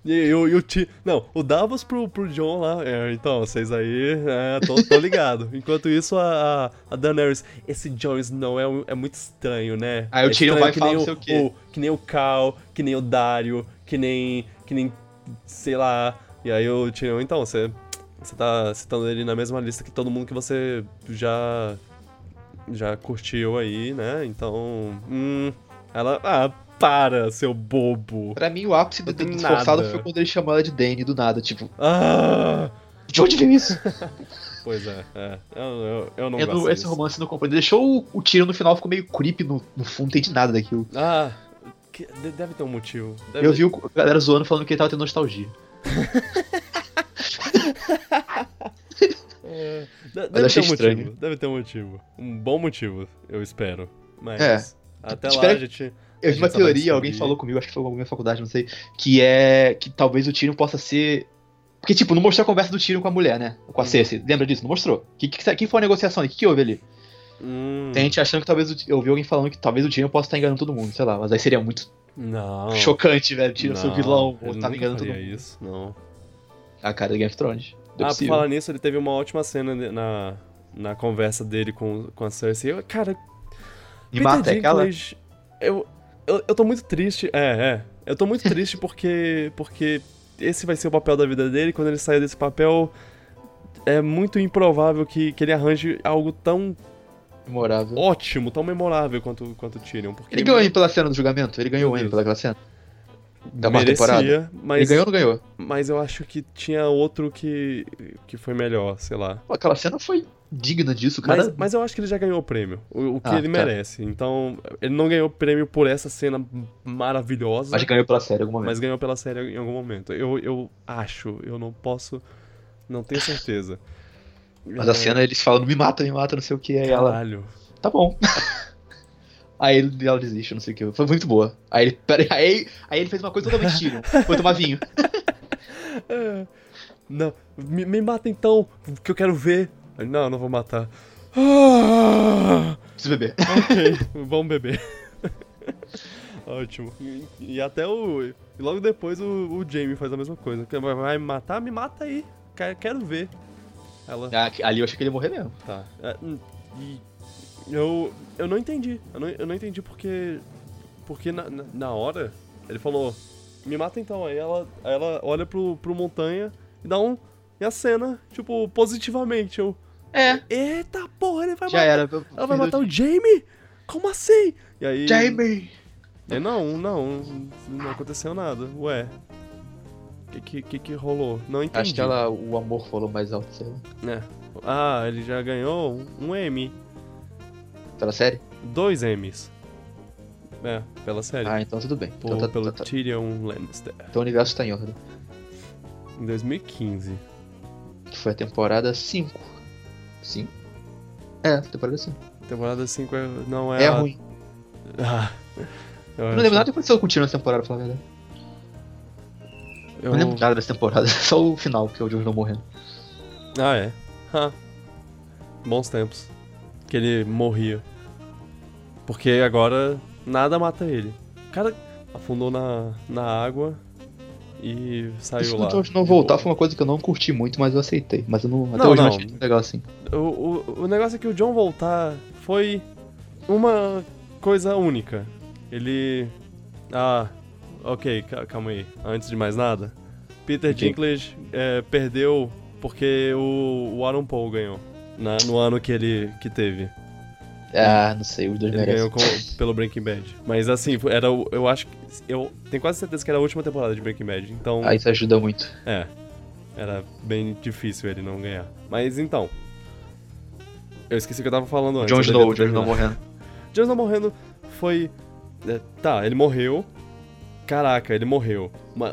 E, e, o- e o ti... Não, o Davos pro, pro John lá. É, então, vocês aí, é, tô, tô ligado. Enquanto isso, a, a, Daenerys. Esse Jon Snow é, é muito estranho, né? Aí o é Tyrion estranho vai que falar nem não sei o quê. que nem o Cal, que nem o Dario, que nem. Que nem. Sei lá. E aí o Tyrion, então, você. Você tá citando ele na mesma lista que todo mundo que você já. Já curtiu aí, né? Então. Hum. Ela. Ah, para, seu bobo. Pra mim, o ápice do, Não tem do forçado nada. foi quando ele chamou ela de Dane do nada, tipo, Ah! de onde veio isso? Pois é, é. Eu, eu, eu não Eu gosto não- esse romance não comprei. Deixou o, o tiro no final, ficou meio creepy no, no fundo, não entendi nada daquilo. Ah, que- de- deve ter um motivo. Deve- Eu vi o- a galera zoando falando que ele tava tendo nostalgia. É, Mas deve achei ter um estranho. motivo. Deve ter um motivo. Um bom motivo, eu espero. Mas É. até lá a gente. Eu vi uma teoria, alguém falou comigo, acho que foi alguma faculdade, não sei, que é que talvez o Tyrion possa ser. Porque, tipo, não mostrou a conversa do Tyrion com a mulher, né? Com a. Cersei. Lembra disso? Não mostrou. Que, que, que foi a negociação? O que, que houve ali? Hum, Tem gente achando que talvez. O, eu vi alguém falando que talvez o Tyrion possa estar enganando todo mundo, sei lá. Mas aí seria muito Não. chocante, velho. Tyrion ser vilão ou tá enganando todo mundo. isso, não. A cara do Game of Thrones. É ah, por falar nisso, ele teve uma ótima cena na, na conversa dele com, com a Cersei. Eu, cara, Me Peter mata, é aquela. Dinklage, eu, eu, eu tô muito triste. É, é. Eu tô muito triste porque, porque esse vai ser o papel da vida dele. Quando ele sair desse papel, é muito improvável que, que ele arranje algo tão Memorável. ótimo, tão memorável quanto, quanto o Tyrion. Porque Ele ganhou M pela cena do julgamento? Ele ganhou M Deus. pela cena? Da quarta temporada? merecia, mas, Ele ganhou ou não ganhou? mas eu acho que tinha outro que, que foi melhor, sei lá. Pô, aquela cena foi digna disso, cara. Mas, mas eu acho que ele já ganhou o prêmio, o, o que Ah, ele tá. merece. Então, ele não ganhou o prêmio por essa cena maravilhosa. Mas ganhou pela série em algum momento. Mas ganhou pela série em algum momento. Eu, eu acho, eu não posso. Não tenho certeza. Mas a cena eles falando, me mata, me mata, não sei o que. Aí ela, Caralho. tá bom. aí ele- ela desiste, não sei o que. Foi muito boa. Aí ele, pera, aí, aí ele fez uma coisa totalmente Tyrion. Foi tomar vinho. Não, me, me mata então, que eu quero ver. Não, não vou matar. Ah, Preciso beber. ok, vamos beber. Ótimo. E, e até o. E logo depois o, o Jamie faz a mesma coisa. Vai me matar? Me mata aí. Quero, quero ver. Ela. Ah, Ali eu achei que ele ia morrer mesmo. Tá. É, hum, e eu, eu não entendi. Eu não, eu não entendi porque. Porque na, na, na hora ele falou: Me mata então. Aí ela, aí ela olha pro, pro montanha e dá um. E a cena, tipo, positivamente. Eu. É, Eita porra, ele vai já matar. era. Ela vai matar o Jamie? Como assim? E aí. Jamie! E não, não. Não aconteceu nada. Ué. O que, que, que que rolou? Não entendi. Acho que ela, o amor falou mais alto, sei lá. É. Ah, ele já ganhou um, um M. Pela série? Dois M's. É, pela série. Ah, então tudo bem. Por- Então, tá, pelo tá- tá- Tyrion Lannister. então o universo tá em ordem. Em 2015. Que foi a temporada 5. Sim? É, temporada 5. Temporada 5 é, não é. É a- ruim. Ah, eu não acho- lembro nada que aconteceu com o Tyrion nessa temporada, pra falar a verdade. Eu não lembro nada dessa temporada, só o final, que é o Jon Snow morrendo. Ah, é? Ha. Bons tempos. Que ele morria. Porque agora nada mata ele. O cara afundou na, na água e saiu Isso lá. Jon Snow voltar foi uma coisa que eu não curti muito, mas eu aceitei. Mas eu não, até Não, hoje não. não achei legal assim. O, o, o negócio é que o John voltar foi uma coisa única. Ele. Ah, ok, ca- calma aí. Antes de mais nada, Peter Ok. Dinklage é, perdeu porque o, o Aaron Paul ganhou. na- no ano que ele que teve. Ah, não sei, os dois Ele merecem. ganhou com- pelo Breaking Bad. Mas assim, era eu acho que. Eu tenho quase certeza que era a última temporada de Breaking Bad. Então. Ah, isso ajuda muito. É. Era bem difícil ele não ganhar. Mas então. Eu esqueci o que eu tava falando antes. Jon Snow, Jon Snow morrendo. Jon Snow morrendo foi. é, tá, ele morreu. Caraca, ele morreu.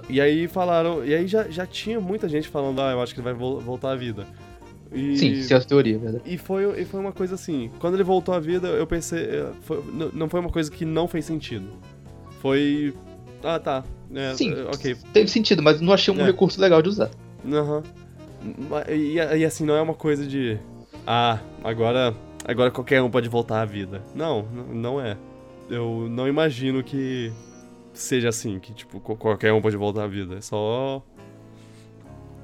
E aí falaram. E aí já, já tinha muita gente falando, ah, eu acho que ele vai vol- voltar à vida. E, Sim, isso é a teoria, é verdade. e foi, e foi uma coisa assim. Quando ele voltou à vida, eu pensei. é, foi- não foi uma coisa que não fez sentido. Foi. Ah, tá. É, Sim. é, ok. Teve sentido, mas não achei um É. recurso legal de usar. Aham. Ma- E, e assim, não é uma coisa de. Ah, agora. Agora qualquer um pode voltar à vida. Não, não é. Eu não imagino que seja assim, que tipo, qu- qualquer um pode voltar à vida. É só.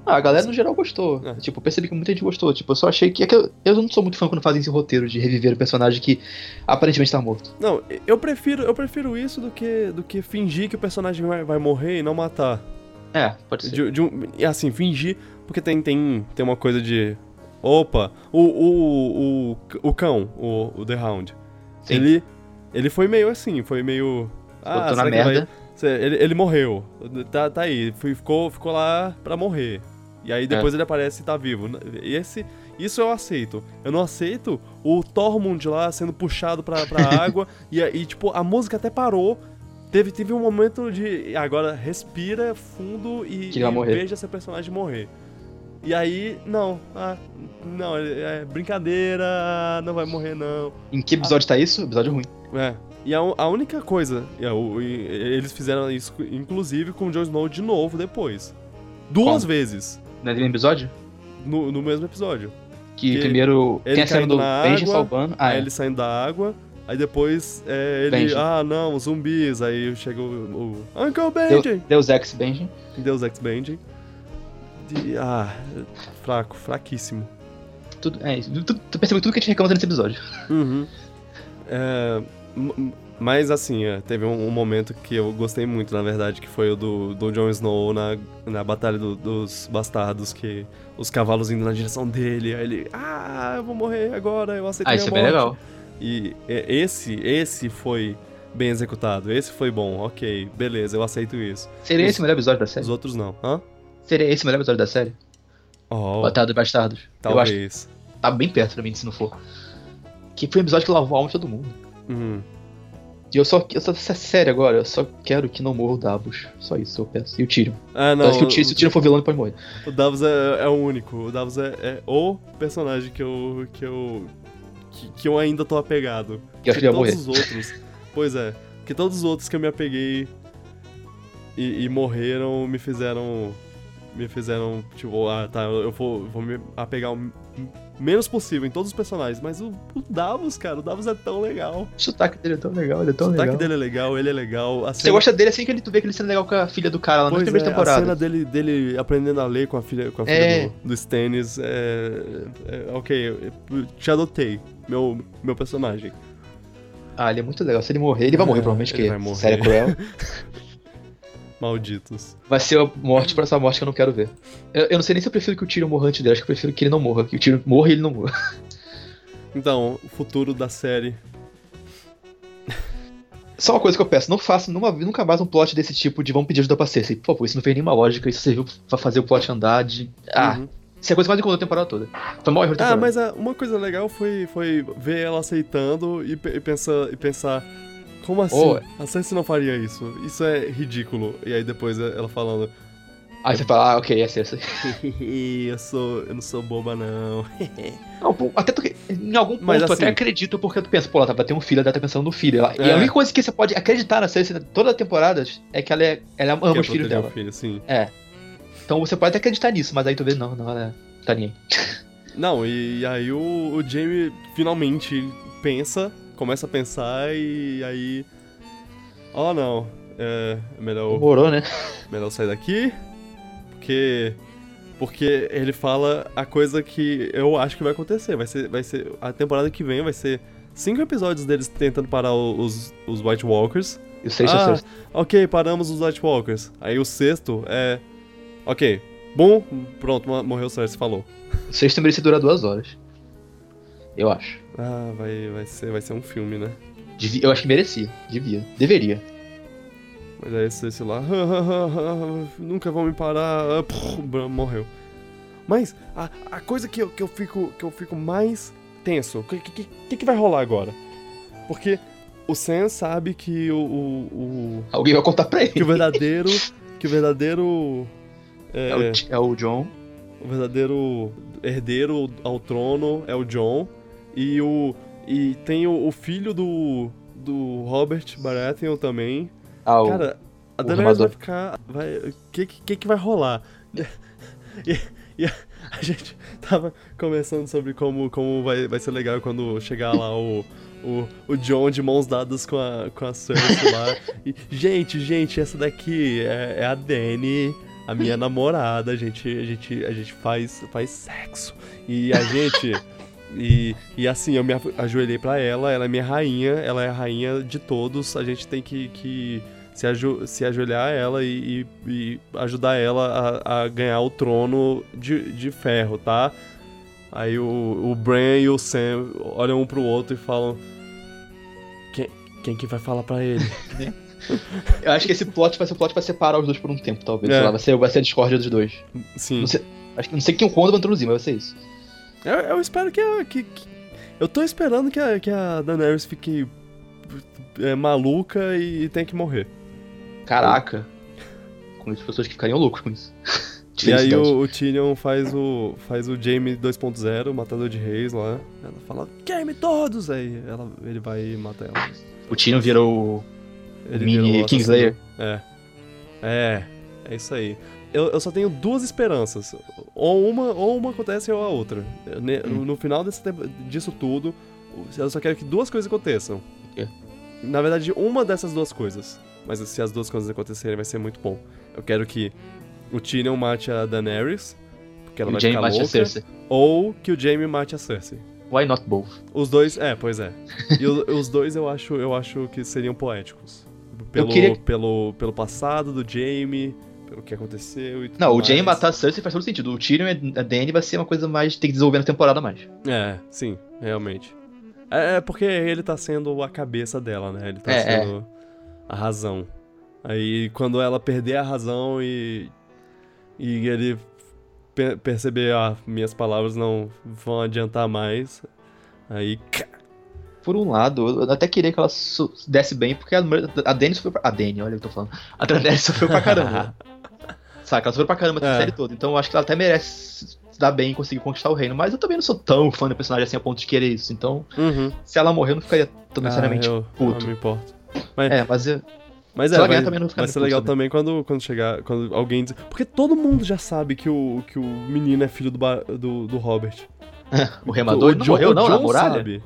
Ah, a galera no geral gostou. É. Tipo, eu percebi que muita gente gostou. Tipo, eu só achei que. É que eu, eu não sou muito fã quando fazem esse roteiro de reviver o personagem que aparentemente tá morto. Não, eu prefiro, eu prefiro isso do que, do que fingir que o personagem vai, vai morrer e não matar. É, pode ser. De, de um, e assim, fingir, porque tem, tem, tem uma coisa de. Opa, o, o, o, o cão, o, o The Hound. Sim. Ele, ele foi meio assim, foi meio. Ah, na vai- merda. Ele, ele morreu. Tá, tá aí. Ficou, ficou lá pra morrer. E aí depois ele aparece e tá vivo. Esse, isso eu aceito. Eu não aceito o Tormund lá sendo puxado pra, pra água. E aí, tipo, a música até parou. Teve, teve um momento de. Agora respira fundo e, Que e veja seu personagem morrer. E aí, não. Ah, não, é, é brincadeira. Não vai morrer, não. Em que episódio tá isso? Episódio ruim. É. E a, a única coisa, é, e- eles fizeram isso, inclusive, com o Jon Snow de novo depois. Duas Como? vezes É do mesmo episódio? no, no mesmo episódio. Que, Que primeiro ele tem a cena do Benji água, salvando. Ah, aí é. ele saindo da água, aí depois é, ele. Benji. Ah, não, zumbis. Aí chega o. o Uncle Deu- Benji! Deus Ex Benji. Deus Ex Benji. De- ah, fraco, fraquíssimo. Tudo, é isso. Tu, tu percebeu tudo que a gente reclama nesse episódio. Uhum. É, mas assim, é, teve um, um momento que eu gostei muito, na verdade, que foi o do, do Jon Snow na, na Batalha do- dos Bastardos, que os cavalos indo na direção dele, aí ele, ah, eu vou morrer agora, eu aceito Ah, isso é bem morte." legal. E é, esse, esse foi bem executado, esse foi bom, ok, beleza, eu aceito isso. Seria Os- esse o melhor episódio da Os série? outros não, hã? Seria esse o melhor episódio da série? Oh, Batalha dos Bastardos. Eu acho talvez. tá bem perto pra mim, se não for. Que foi um episódio que lavou a alma de todo mundo. Uhum. E eu só. Eu só é sério agora, eu só quero que não morra o Davos. Só isso eu peço. E o Tyrion. Ah, não, acho que o Tyrion, se o Tyrion for vilão, ele pode morrer. O Davos é, é o único. O Davos é, é o personagem que eu. que eu. que, que eu ainda tô apegado. Que eu acho que todos morrer. os outros. Pois é. Que todos os outros que eu me apeguei e, e morreram me fizeram. Me fizeram, tipo, ah tá, eu vou, vou me apegar menos possível em todos os personagens. Mas o, o Davos, cara, o Davos é tão legal. O sotaque dele é tão legal, ele é tão O sotaque legal. dele é legal, ele é legal. A Você cena- gosta dele assim que ele, tu vê que ele sendo legal com a filha do cara lá na primeira é, temporada. A cena dele, dele aprendendo a ler com a filha, com a filha É. do, do Stannis é, é- Ok, te adotei, meu, meu personagem. Ah, ele é muito legal. Se ele morrer, ele vai morrer, É, provavelmente, ele que vai morrer. série é cruel. Malditos. Vai ser a morte por essa morte que eu não quero ver. Eu, eu não sei nem se eu prefiro que o Tyrion morra antes dele, acho que eu prefiro que ele não morra. Que o Tyrion morra e ele não morra. Então, o futuro da série. Só uma coisa que eu peço, não faça numa, nunca mais um plot desse tipo de vamos pedir ajuda pra Cersei. Por favor, isso não fez nenhuma lógica, isso serviu pra fazer o plot andar de... Ah, Uhum. isso é a coisa mais incomum da temporada toda. Foi mal erro Ah, mas ah, uma coisa legal foi, foi ver ela aceitando e, e pensar, e pensar. Como assim? A Cersei não faria isso. Isso é ridículo. E aí depois ela falando. Aí você fala, ah, ok, é Cersei. eu sou. Eu não sou boba, não. Não, até tu, em algum ponto Mas assim- até acredita porque tu pensa, pô, ela tá ter um filho, ela tá pensando no filho. Ela- E É. a única coisa que você pode acreditar na Cersei toda temporada é que ela, é, ela ama Quer os filhos dela. o filho, sim. É. Então você pode até acreditar nisso, mas aí tu vê, não, não, é, tá nem aí. Não, e, aí o, o Jamie finalmente pensa, começa a pensar e aí. Oh não, é melhor. Demorou, né? Melhor sair daqui. Porque. Porque ele fala a coisa que eu acho que vai acontecer. Vai ser. Vai ser. A temporada que vem vai ser cinco episódios deles tentando parar os, os White Walkers. E o sexto é ah, o sexto. Ok, paramos os White Walkers. Aí o sexto é. Ok. Bom, pronto, morreu o Cersei, falou. O sexto merecia durar duas horas. Eu acho. Ah, vai, vai, ser, vai ser um filme, né? Devia, eu acho que merecia. Devia. Deveria. Mas aí esse, esse lá. nunca vão me parar. Pff, morreu. Mas a, a coisa que eu, que, eu fico, que eu fico mais tenso. O que, que, que, que vai rolar agora? Porque o Sam sabe que o, o, o, Alguém vai contar pra ele. Que o verdadeiro. que o verdadeiro. É, é, o, é o John. O verdadeiro herdeiro ao trono é o John. E o. E tem o, o filho do. do Robert Baratheon também. Ah, o, Cara, a Daenerys vai ficar. Vai. O que, que que vai rolar? E, e a, a, gente tava conversando sobre como, como vai, vai ser legal quando chegar lá o. O, o John de mãos dadas com a, com a Cersei lá. E, gente, gente, essa daqui é, é a Dany a minha namorada, a gente, a gente, a gente faz, faz sexo. E a gente. E, e assim, eu me ajoelhei para ela, ela é minha rainha, ela é a rainha de todos, a gente tem que, que se, ajo se ajoelhar a ela e, e, e ajudar ela a, a, ganhar o trono de, de ferro, tá? Aí o, o Bran e o Sam olham um pro outro e falam: Quem, quem que vai falar para ele? Eu acho que esse plot vai ser o plot pra separar os dois por um tempo, talvez. É. Lá, vai, ser, vai ser a discórdia dos dois. Sim. Não sei, acho, não sei quem o Kondo vai introduzir, mas vai ser isso. Eu, eu espero que, a, que, que, Eu tô esperando que a, que a Daenerys fique é, maluca e tenha que morrer. Caraca. Com as pessoas que ficariam loucos com isso. E aí o, o Tyrion faz o, faz o Jaime 2.0, matador de reis lá. Ela fala, queime todos! Aí ela, ele vai e mata ela. O Tyrion virou ele Mini Kingslayer. É. É, é isso aí. Eu, eu só tenho duas esperanças. Ou uma, ou uma acontece ou a outra. Hum. No final desse tempo, disso tudo, eu só quero que duas coisas aconteçam. quê? Na verdade, uma dessas duas coisas. Mas se as duas coisas acontecerem, vai ser muito bom. Eu quero que o Tyrion mate a Daenerys, porque ela e vai Jaime ficar mate louca. Ou que o Jaime mate a Cersei. Why not both? Os dois, é, pois é. E o, os dois eu acho, eu acho que seriam poéticos pelo, queria... pelo, pelo passado do Jamie, pelo que aconteceu e tudo Não, mais. o Jamie matar a Cersei faz todo sentido. O Tyrion e a Dany vai ser uma coisa mais... Tem que desenvolver na temporada mais. É, sim, realmente. É, é porque ele tá sendo a cabeça dela, né? Ele tá é, sendo é. a razão. Aí quando ela perder a razão e. E ele perceber, ah, minhas palavras não vão adiantar mais. Aí por um lado, eu até queria que ela desse bem, porque a, a Dany sofreu pra... A Dany, olha o que eu tô falando. A Daenerys sofreu pra caramba. Saca? Ela sofreu pra caramba é. série toda. Então eu acho que ela até merece se dar bem e conseguir conquistar o reino. Mas eu também não sou tão fã da personagem assim a ponto de querer isso. Então, uhum. se ela morrer, eu não ficaria tão necessariamente ah, eu, puto. Não me importa. Mas, é, mas eu... Mas é, vai, também não vai ser legal também quando, quando chegar, quando alguém diz... Porque todo mundo já sabe que o, que o menino é filho do, do, do Robert. o remador o, não John, morreu não, na muralha? Sabe.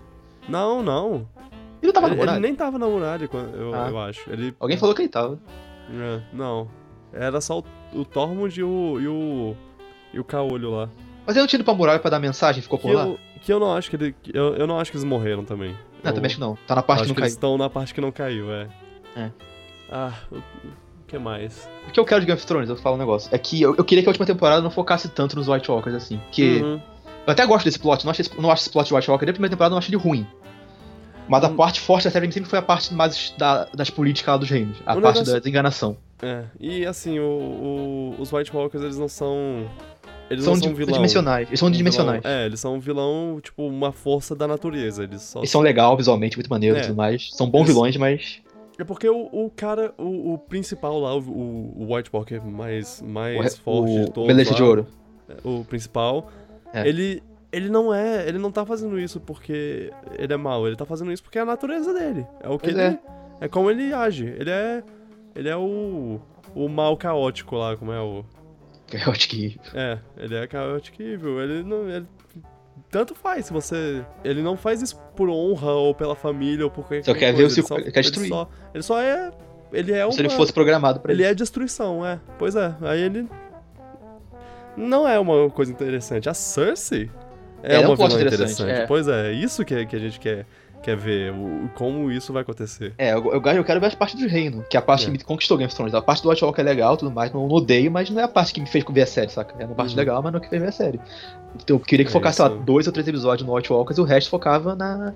Não, não. Ele não tava ele, na muralha? Ele nem tava na muralha, eu, ah. eu acho. Ele... Alguém falou que ele tava. É, não. Era só o, o Tormund e o, e o. e o Caolho lá. Mas ele não tinha ido pra muralha pra dar mensagem ficou por que lá? Eu, que eu não acho que ele. Eu, eu não acho que eles morreram também. Não, eu, também acho que não. Tá na parte que não que caiu. Eles estão na parte que não caiu, é. É. Ah, o que mais? O que eu quero de Game of Thrones, eu falo um negócio. É que eu, eu queria que a última temporada não focasse tanto nos White Walkers, assim. Porque. Uhum. Eu até gosto desse plot, não acho, esse, não acho esse plot de White Walker. Desde a primeira temporada eu não acho ele ruim. Mas a parte forte da série sempre foi a parte mais da, das políticas lá dos reinos. A o parte negócio... da desenganação. É, e assim, o, o, os White Walkers, eles não são... Eles são, não são vilão. dimensionais. Eles são um dimensionais. Vilão, é, eles são um vilão, tipo, uma força da natureza. Eles, só eles são legal visualmente, muito maneiros e é. tudo mais. São bons eles... vilões, mas... É porque o, o cara, o, o, principal lá, o, o White Walker mais, mais forte de todos. Beleza de ouro. O principal. É. Ele, ele não é. Ele não tá fazendo isso porque ele é mau. Ele tá fazendo isso porque é a natureza dele. É o que pois ele. É. é como ele age. Ele é. Ele é o. O mal caótico lá, como é o. Chaotic Evil. É, ele é Chaotic Evil. Ele não. Ele... Tanto faz se você. Ele não faz isso por honra ou pela família ou por qualquer Só quer coisa. ver o ele seu- só, quer destruir. Ele só, ele só é. Ele é Se ele fosse programado pra Ele isso. é destruição, é. Pois é. Aí ele. Não é uma coisa interessante. A Cersei é, é um uma plot vilã interessante, interessante. é. Pois é, isso que, que a gente quer, quer ver. O, como isso vai acontecer. É, eu, eu, eu quero ver as partes do reino, que é a parte É. que me conquistou Game of Thrones. A parte do White Walker é legal, tudo mais, não odeio, mas não é a parte que me fez ver a série, saca? É uma parte Uhum. legal, mas não é que fez ver a série. Então eu queria que É focasse, sei lá, isso. dois ou três episódios no White Walkers e o resto focava na,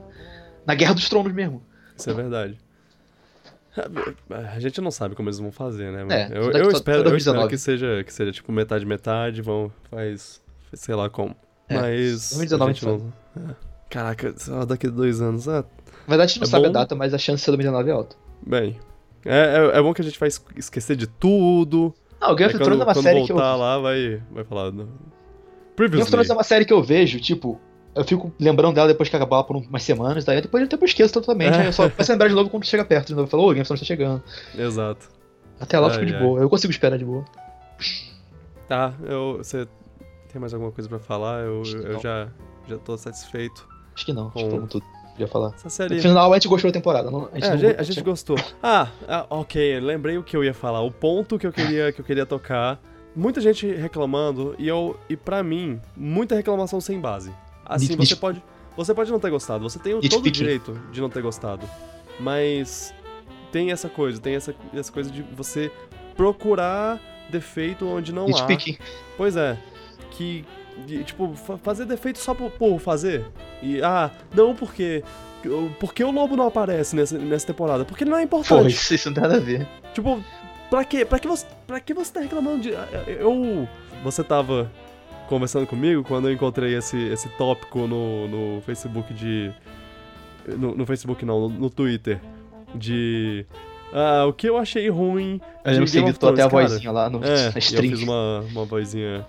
na Guerra dos Tronos mesmo. Isso é verdade. A gente não sabe como eles vão fazer, né? É, eu, eu espero, eu espero 2019. que seja, que seja tipo metade metade, vão faz sei lá como. É, Mas 2019 a gente não. é. Caraca, só daqui a dois anos. Ah, Na verdade, a gente não É sabe bom- a data, mas a chance de ser 2019 é alta. bem. É, é, é bom que a gente vai es- esquecer de tudo. Não, o Game of Thrones é uma quando série que eu. voltar lá, vai, vai falar. no- Game of. Thrones é uma série que eu vejo, tipo, eu fico lembrando dela depois que acabar por umas semanas, daí depois de tempo eu esqueço totalmente. É. Aí eu só começo a lembrar de novo quando chega perto de novo. Eu falo, ô, Game of Thrones tá chegando. Exato. Até lá eu Ai, fico de ai. boa. Eu consigo esperar de boa. Tá, eu. Você tem mais alguma coisa pra falar? Eu, Acho que eu já, já tô satisfeito. Acho que não, acho Com- que falamos tudo. Podia falar. Essa No série. final a gente gostou da temporada. Não, a gente É, a gente, a gente gostou. Ah, ah, ok, lembrei o que eu ia falar. O ponto que eu queria, que eu queria tocar. Muita gente reclamando, e eu. E pra mim, muita reclamação sem base. Assim, você pode. Você pode não ter gostado, você tem todo o direito de não ter gostado. Mas tem essa coisa, tem essa, essa coisa de você procurar defeito onde não há. Pois é. Que, de, tipo, fa- fazer defeito só por, por fazer. E, ah, não porque. Por que o lobo não aparece nessa, nessa temporada? Porque ele não é importante. isso, isso não tem nada a ver. Tipo, pra quê? Pra que você, pra que você tá reclamando de. Eu. Você tava conversando comigo quando eu encontrei esse, esse tópico no, no Facebook de. No, no Facebook não, no, no Twitter. De. Ah, o que eu achei ruim. Eu lembro que você gritou até a vozinha lá no, É, na e eu stream. fiz uma, uma vozinha.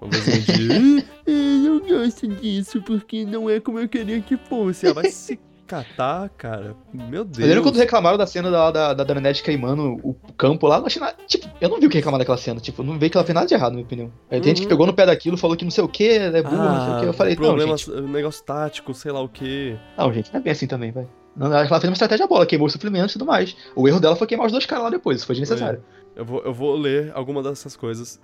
Uma vozinha de. "Ah, eu não gosto disso porque não é como eu queria que fosse. Ah, vai se catar, cara. Meu Deus. Eu lembro quando reclamaram da cena da, da, da queimando o campo lá, eu não achei nada. Tipo, eu não vi o que reclamar daquela cena. Tipo, não vi que ela fez nada de errado, na minha opinião. Aí tem gente que Uhum. pegou no pé daquilo, falou que não sei o que, é burro, não sei o que. Eu falei, não, problema, gente. negócio tático, sei lá o que. Não, gente, não é bem assim também, vai. Não, ela fez uma estratégia boa, ela queimou os suplementos e tudo mais. O erro dela foi queimar os dois caras lá depois, isso foi desnecessário. Eu vou, eu vou ler alguma dessas coisas.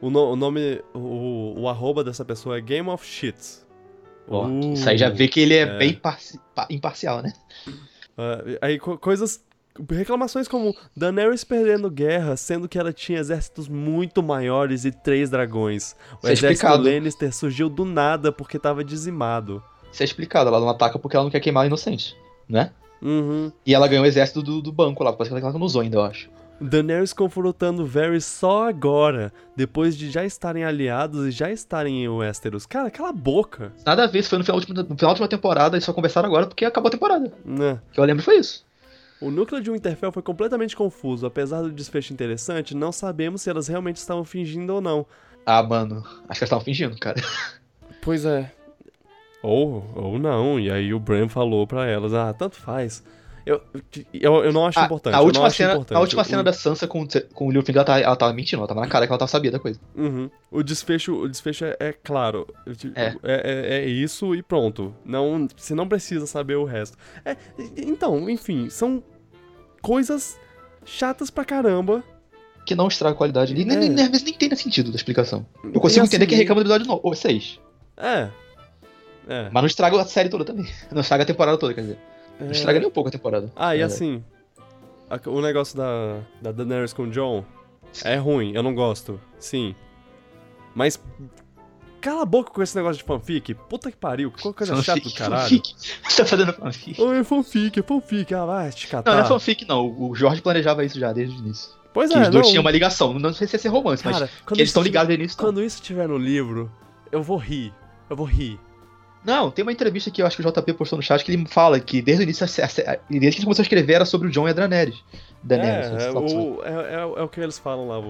O, no- o nome, o, o arroba dessa pessoa é Game of Shits. Ó, Uh, isso aí já vê que ele é, é. bem parci- pa- imparcial, né? Ah, aí co- coisas. Reclamações como Daenerys perdendo guerra, sendo que ela tinha exércitos muito maiores e três dragões. O é exército explicado. Lannister surgiu do nada porque tava dizimado. Isso é explicado, ela não ataca porque ela não quer queimar o inocente, né? Uhum. E ela ganhou o exército do, do banco lá, parece que ela não usou ainda, eu acho. Daenerys confrontando Varys só agora, depois de já estarem aliados e já estarem em Westeros. Cara, cala a boca. Nada a ver, isso foi no final, da última- no final da última temporada, eles só conversaram agora porque acabou a temporada. O que eu lembro foi isso. O núcleo de Winterfell foi completamente confuso. Apesar do desfecho interessante, não sabemos se elas realmente estavam fingindo ou não. Ah, mano, acho que elas estavam fingindo, cara. Pois é. Ou, ou não. E aí o Bran falou pra elas, ah, tanto faz. Eu, eu, eu não acho A, importante. a última cena, importante. a última O- cena da Sansa com, com o ela, tá, ela tava mentindo, ela tava na cara que ela tava sabia da coisa. Uhum. O desfecho, o desfecho é, é claro. É. É, é, é isso e pronto. Não, você não precisa saber o resto. É, então, enfim, são coisas chatas pra caramba. Que não estraga a qualidade. E nem, É. nem, nem, às vezes nem tem sentido da explicação. Eu consigo E entender assim, quem reclama do episódio 9, ou 6. É. É. Mas não estraga a série toda também. Não estraga a temporada toda, quer dizer. Não é. estraga nem um pouco a temporada. Ah, e É. assim, o negócio da, da Daenerys com o John é ruim, eu não gosto, sim. Mas cala a boca com esse negócio de fanfic. Puta que pariu, que coisa chata do caralho. Fanfic. Você tá fazendo fanfic? Oh, é fanfic, é fanfic, ah, vai te catar. Não, não é fanfic não. O Jorge planejava isso já desde o início. Pois que é, os dois não, tinham uma ligação. Não sei se ia ser romance, mas cara, quando eles estão ligados desde o início. não. Quando isso tiver no livro, eu vou rir. Eu vou rir. Não, tem uma entrevista que eu acho que o JP postou no chat que ele fala que desde o início, a a desde que ele começou a escrever, era sobre o John e a Daenerys. Daenerys, é, é, o, é, é- é o que eles falam lá, o,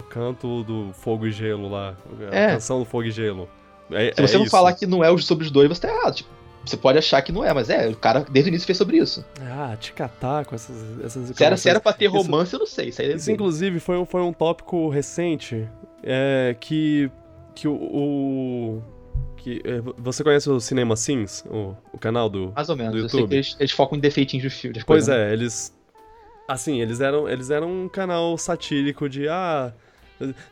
o canto do fogo e gelo lá. A É. canção do fogo e gelo. É, Se você é não isso. falar que não é sobre os dois, você tá errado. Tipo, você pode achar que não é, mas é, o cara desde o início fez sobre isso. Ah, te catar com essas, essas Se era, se era pra ter Isso- romance, eu não sei. Isso é Isso, inclusive, foi um, foi um tópico recente que. Que o. o- que, é, você conhece o Cinema Sins, o, o canal do. Mais ou menos. Do Eu sei YouTube. que eles, eles focam em defeitinhos dos filmes. Pois coisas, é, eles. Assim, eles eram, eles eram um canal satírico de. Ah.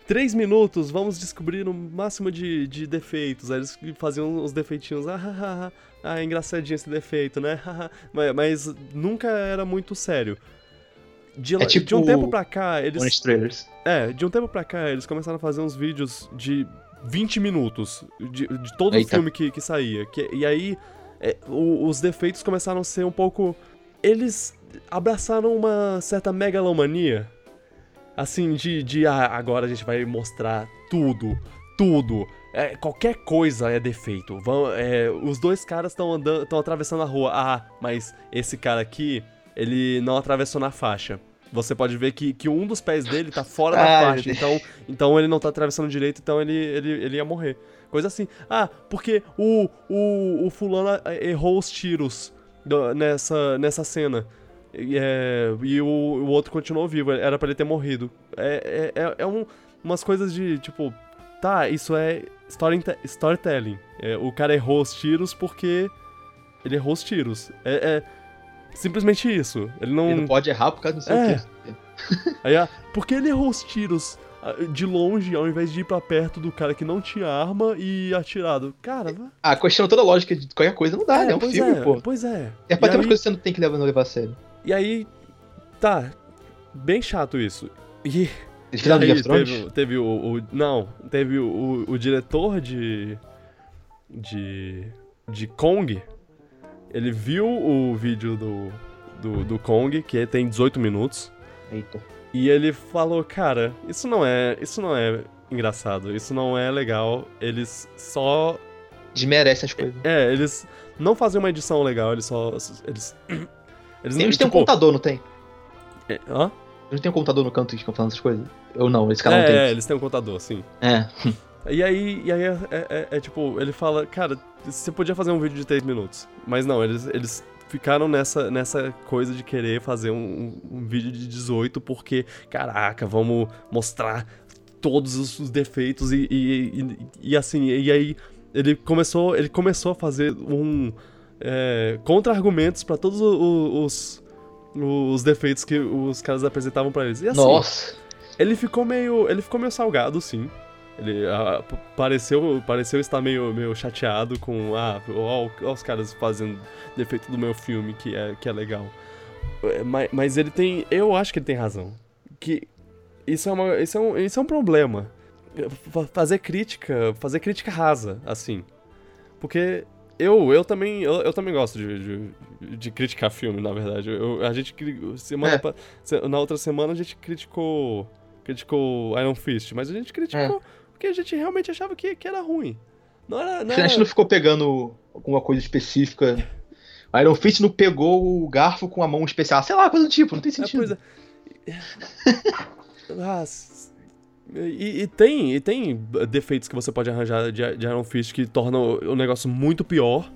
Três minutos, vamos descobrir o máximo de, de defeitos. Aí eles faziam uns defeitinhos. Ah, ah, ah, ah, engraçadinho esse defeito, né? mas, mas nunca era muito sério. De, É tipo de um tempo pra cá, eles. Trailers. É, de um tempo pra cá, eles começaram a fazer uns vídeos de 20 minutos de, de todo o Eita. filme que, que saía. Que- e aí, é, o- os defeitos começaram a ser um pouco. Eles abraçaram uma certa megalomania. Assim, de, de ah, agora a gente vai mostrar tudo, tudo. É, qualquer coisa é defeito. Vão, é, os dois caras estão andando, estão atravessando a rua. Ah, mas esse cara aqui, ele não atravessou na faixa. Você pode ver que, que um dos pés dele tá fora da meu faixa, então, então ele não tá atravessando direito, então ele, ele, ele ia morrer. Coisa assim. Ah, porque o, o, o fulano eh, errou os tiros nessa, nessa cena. E, é, e o, o outro continuou vivo, era pra ele ter morrido. É, é, é, é um, umas coisas de tipo, tá, isso é story, storytelling. É, o cara errou os tiros porque ele errou os tiros. É, é simplesmente isso. Ele não. Ele não pode errar por causa do seu É. quê. Aí, ah, porque ele errou os tiros ah, de longe ao invés de ir pra perto do cara que não tinha arma e atirado. Cara, Ah, questionando toda a lógica de qualquer coisa, não dá, né? É um filme, é, pô. Pois é. É pra E ter aí- coisas que você não tem que levar, não levar a sério. E aí, tá, bem chato isso. E Eles fizeram Game of Thrones? teve o, o- Não, teve o, o, o diretor de. De. De Kong. Ele viu o vídeo do, do, do Kong, que tem 18 minutos. Eita. E ele falou, cara, isso não é. Isso não é engraçado, isso não é legal. Eles só. Desmerece as coisas. É, eles não fazem uma edição legal, eles só. Eles. Eles eles têm um tipo, contador, não tem? é, hã? Eles não tem um contador no canto que ficam falando essas coisas? Ou não, esse canal não É, é, tem. eles têm um contador, sim. É. E aí, e aí é, é- é- é tipo, ele fala, cara, você podia fazer um vídeo de 3 minutos. Mas não, eles, eles ficaram nessa, nessa coisa de querer fazer um, um vídeo de 18 porque, caraca, vamos mostrar todos os, os defeitos e, e, e- e assim, e aí ele começou, ele começou a fazer um é, contra-argumentos pra todos o- o- os, os defeitos que os caras apresentavam pra eles. E assim, Nossa. ele ficou meio. Ele ficou meio salgado, sim. Ele ah, pareceu, pareceu estar meio, meio chateado com. Ah, ó, ó os caras fazendo defeito do meu filme, que é, que é legal. É, Mas, mas ele tem. Eu acho que ele tem razão. Que isso é, uma, isso é, um, isso é um problema. Fa- Fazer crítica. Fazer crítica rasa, assim. Porque eu, eu também. Eu, eu também gosto de, de, de criticar filme, na verdade. Eu, a gente. Semana, É. se- Na outra semana a gente criticou. Criticou Iron Fist, mas a gente criticou porque a gente realmente achava que, que era ruim. Não era. Não A gente era não ficou pegando alguma coisa específica. O Iron Fist não pegou o garfo com a mão especial. Sei lá, coisa do tipo, não tem é, sentido. é. Ah, e, e tem, e tem defeitos que você pode arranjar de, de Iron Fist que tornam o negócio muito pior.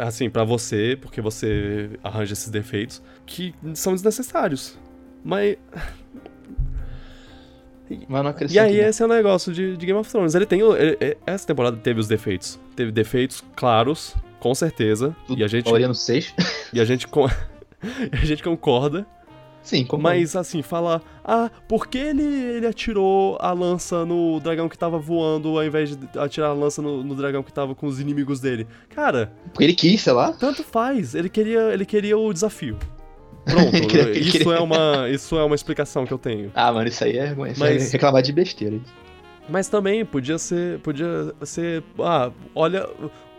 Assim, pra você, porque você arranja esses defeitos, que são desnecessários. Mas. Mas não E acrescenta. aí, né? esse é o negócio de, de Game of Thrones. Ele tem. o- ele- ele- essa temporada teve os defeitos. Teve defeitos claros, com certeza. Tudo E a gente, no 6. e a gente, a gente concorda. Sim, como Mas assim, falar, ah, por que ele, ele atirou a lança no dragão que tava voando ao invés de atirar a lança no, no dragão que tava com os inimigos dele? Cara, Porque ele quis, sei lá. tanto faz. Ele queria, ele queria o desafio. Pronto, isso, É uma, isso é uma explicação que eu tenho. Ah, mano, isso aí é, isso Mas- é reclamar de besteira. Mas também podia ser. Podia ser. Ah, olha.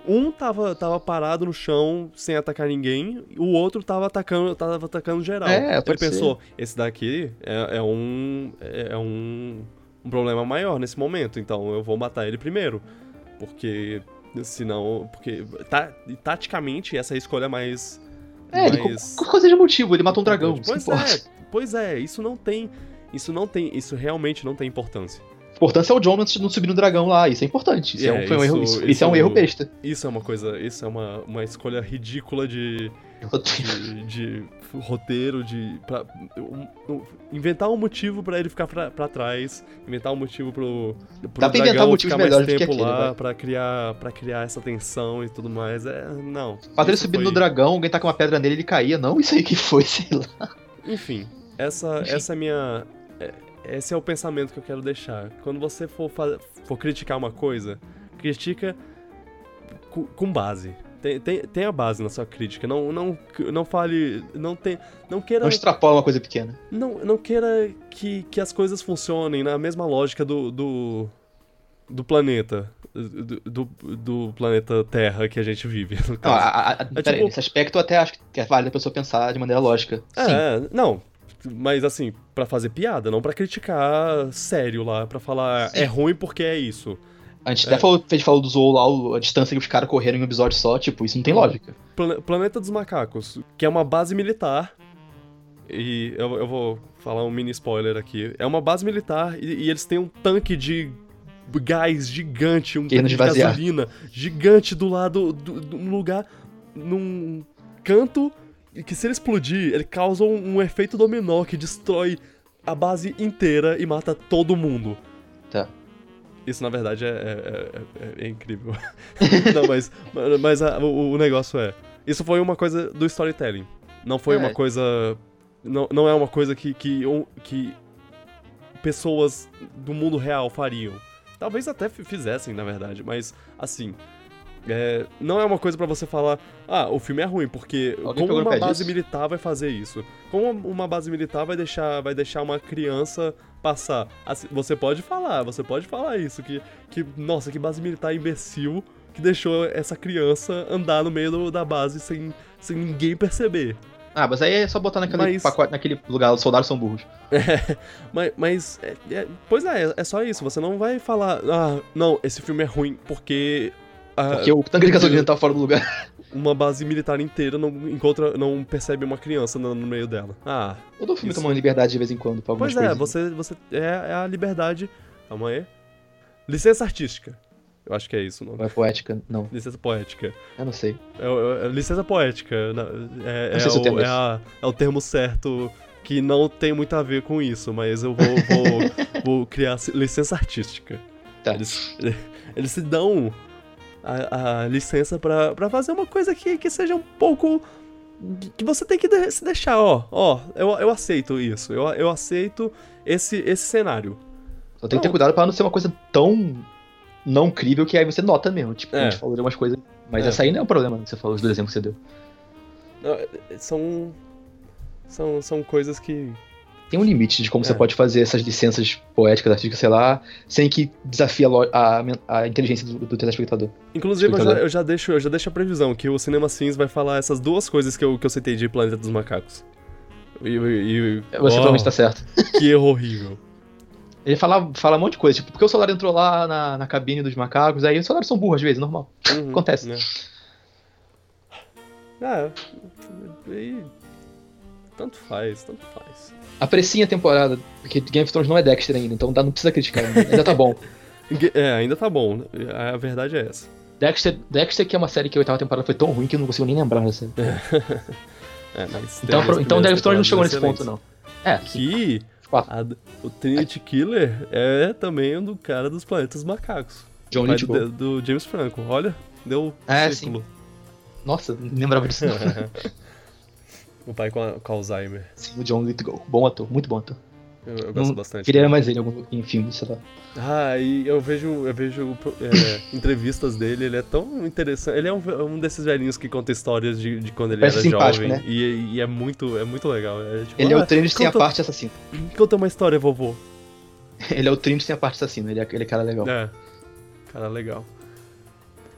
Um tava, tava parado no chão sem atacar ninguém, o outro tava atacando, tava atacando geral. É, Ele ser. pensou, esse daqui é, é um. É é um, um problema maior nesse momento, então eu vou matar ele primeiro. Porque. Senão. Porque. Ta, taticamente, essa é a escolha mais. É, ele, mais... qualquer coisa de motivo, ele matou um dragão. Pois é, pois é, isso não tem. Isso não tem. Isso realmente não tem importância. importância é o John não subir no dragão lá. Isso é importante. Isso é, É, um, foi um isso- erro, isso, isso isso é um é erro besta. Isso é uma coisa. Isso é uma, uma escolha ridícula de. de, de roteiro, de. Pra, um- um- inventar um motivo pra ele ficar pra, pra trás, inventar um motivo pro. pro Dá pra inventar motivos ficar mais tempo aquele, lá vai. pra criar, pra criar essa tensão e tudo mais. É. Não. Fazer ele subir foi- no dragão, alguém tá com uma pedra nele ele caía. Não, isso aí que foi, sei lá. Enfim, essa, Enfim. essa é a minha. é- Esse é o pensamento que eu quero deixar. Quando você for, for criticar uma coisa, critica com base. Tem, tem, tem a base na sua crítica. Não, não, não fale. Não, tem, não queira. Não extrapola uma coisa pequena. Não, não queira que, que as coisas funcionem na mesma lógica do. do, do planeta. Do, do, do planeta Terra que a gente vive. Não, a, a, peraí, tipo- nesse aspecto eu até acho que é válido a pessoa pensar de maneira lógica. Sim. É, não. Mas assim, pra fazer piada, não pra criticar sério lá, pra falar Sim. é ruim porque é isso. A gente É. até falou, gente falou do Zou lá, a distância que os caras correram em um episódio só, tipo, isso não tem lógica. Plane- Planeta dos Macacos, que é uma base militar. E eu, eu vou falar um mini spoiler aqui. É uma base militar e, e eles têm um tanque de gás gigante, um tanque de esvaziar. gasolina gigante do lado do, do- num lugar, num canto que se ele explodir, ele causa um, um efeito dominó que destrói a base inteira e mata todo mundo. Tá. Isso, na verdade, é, é- é- é incrível. Não, mas, mas a- o, o negócio é... Isso foi uma coisa do storytelling. Não foi É. uma coisa... Não, não é uma coisa que, que, que pessoas do mundo real fariam. Talvez até fi- fizessem, na verdade, mas, assim... é, não é uma coisa pra você falar, ah, o filme é ruim, porque Alguém como uma base disso? militar vai fazer isso? Como uma base militar vai deixar, vai deixar uma criança passar? Assim, você pode falar, você pode falar isso, que, que nossa, que base militar imbecil que deixou essa criança andar no meio do- da base sem, sem ninguém perceber. Ah, mas aí é só botar naquele Mas- pacote, naquele lugar, os soldados são burros. Mas, mas é- é- pois é, é só isso. Você não vai falar, ah, não, esse filme é ruim porque, ah, Porque o tanque de gasolina tá fora do lugar. uma base militar inteira não encontra, não percebe uma criança no, no meio dela. Ah, Todo filme Isso. liberdade de vez em quando pra algumas pois é, você, você é, é a liberdade. Calma aí. Licença artística. Eu acho que é isso o nome. Não é poética, não. Licença poética. Eu não sei. É, o- é- licença poética. É, Não é o o, termo é é, a- é o termo certo que não tem muito a ver com isso, mas eu vou, vou, vou criar licença artística. Tá. Eles, eles se dão a, a licença pra, pra fazer uma coisa que, que seja um pouco. que você tem que de- se deixar, ó. Ó, eu, eu aceito isso. Eu, eu aceito esse, esse cenário. Só tem que ter Não. cuidado pra não ser uma coisa tão não crível que aí você nota mesmo. Tipo, É. a gente falou de umas coisas. Mas É. essa aí não é o problema que você falou, os dois exemplos que você deu. Não, São. São, são coisas que. Tem um limite de como É. você pode fazer essas licenças poéticas, artísticas, sei lá, sem que desafie a, a, a inteligência do, do telespectador. Inclusive, eu já, eu já deixo, eu já deixo a previsão que o Cinema Sims vai falar essas duas coisas que eu, que eu citei de Planeta dos Macacos. E, e- e- Você Uau, provavelmente tá certo. Que erro horrível. Ele fala, fala um monte de coisa, tipo, porque o soldado entrou lá na, na cabine dos macacos, aí os soldados são burros às vezes, normal. Uhum, Acontece. né? É. E... Tanto faz, tanto faz. Apreciem a temporada, porque Game of Thrones não é Dexter ainda, então não precisa criticar ainda, tá bom. É, ainda tá bom. né? A verdade é essa. Dexter, Dexter, que é uma série que a oitava temporada foi tão ruim que eu não consigo nem lembrar dessa. É, mas Então, pro- então Game of Thrones não chegou nesse ponto, não. É, Que a- o Trinity Killer é também um do cara dos planetas macacos. John do, do James Franco. Olha, deu É, círculo. Nossa, não lembrava disso não. o pai com, a- com Alzheimer. Sim, o John Lithgow. Bom ator, muito bom ator. Eu, eu gosto Não- bastante. Queria mais ele algum, em filme, sei lá. Ah, e eu vejo, eu vejo é, entrevistas dele, ele é tão interessante. Ele é um, um desses velhinhos que conta histórias de, de quando ele Parece era jovem. né? E, e é muito, é muito legal. É, tipo, Ele é ah, o Trinity sem a parte assassino. Conta uma história, vovô. Ele é o Trinity sem a parte assassino, ele é aquele cara legal. É. Cara, legal.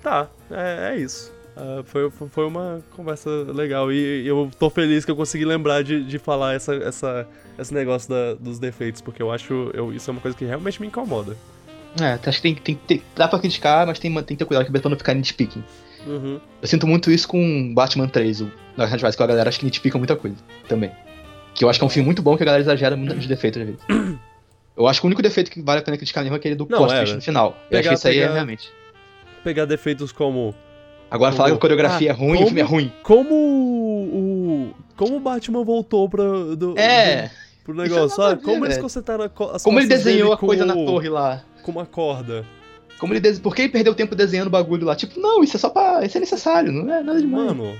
Tá, é, é isso. Ah, foi, foi uma conversa legal e eu tô feliz que eu consegui lembrar de, de falar essa, essa, esse negócio da- dos defeitos, porque eu acho eu, isso é uma coisa que realmente me incomoda. É, acho que tem, tem, tem- dá pra criticar, mas tem, tem que ter cuidado pra não ficar nitpicking. Uhum. Eu sinto muito isso com Batman 3, o Dark Knight Rises, que a galera acha que nitpica muita coisa também. Que eu acho que é um filme muito bom que a galera exagera muito nos defeitos às vezes. Eu acho que o único defeito que vale a pena criticar mesmo é aquele do plot é, twist no final. Eu pegar- acho que isso aí é pegar- realmente. Pegar defeitos como. Agora falar que a coreografia Ah, é ruim, como- o filme é ruim. Como o. Como o Batman voltou pra, do, É. do- pro é negócio. ver, como eles consertaram a Como ele desenhou a coisa com na torre lá. Com uma corda. Como ele des... Por que ele perdeu tempo desenhando o bagulho lá? Tipo, não, isso é só pra. Isso é necessário, não é nada demais. Mano,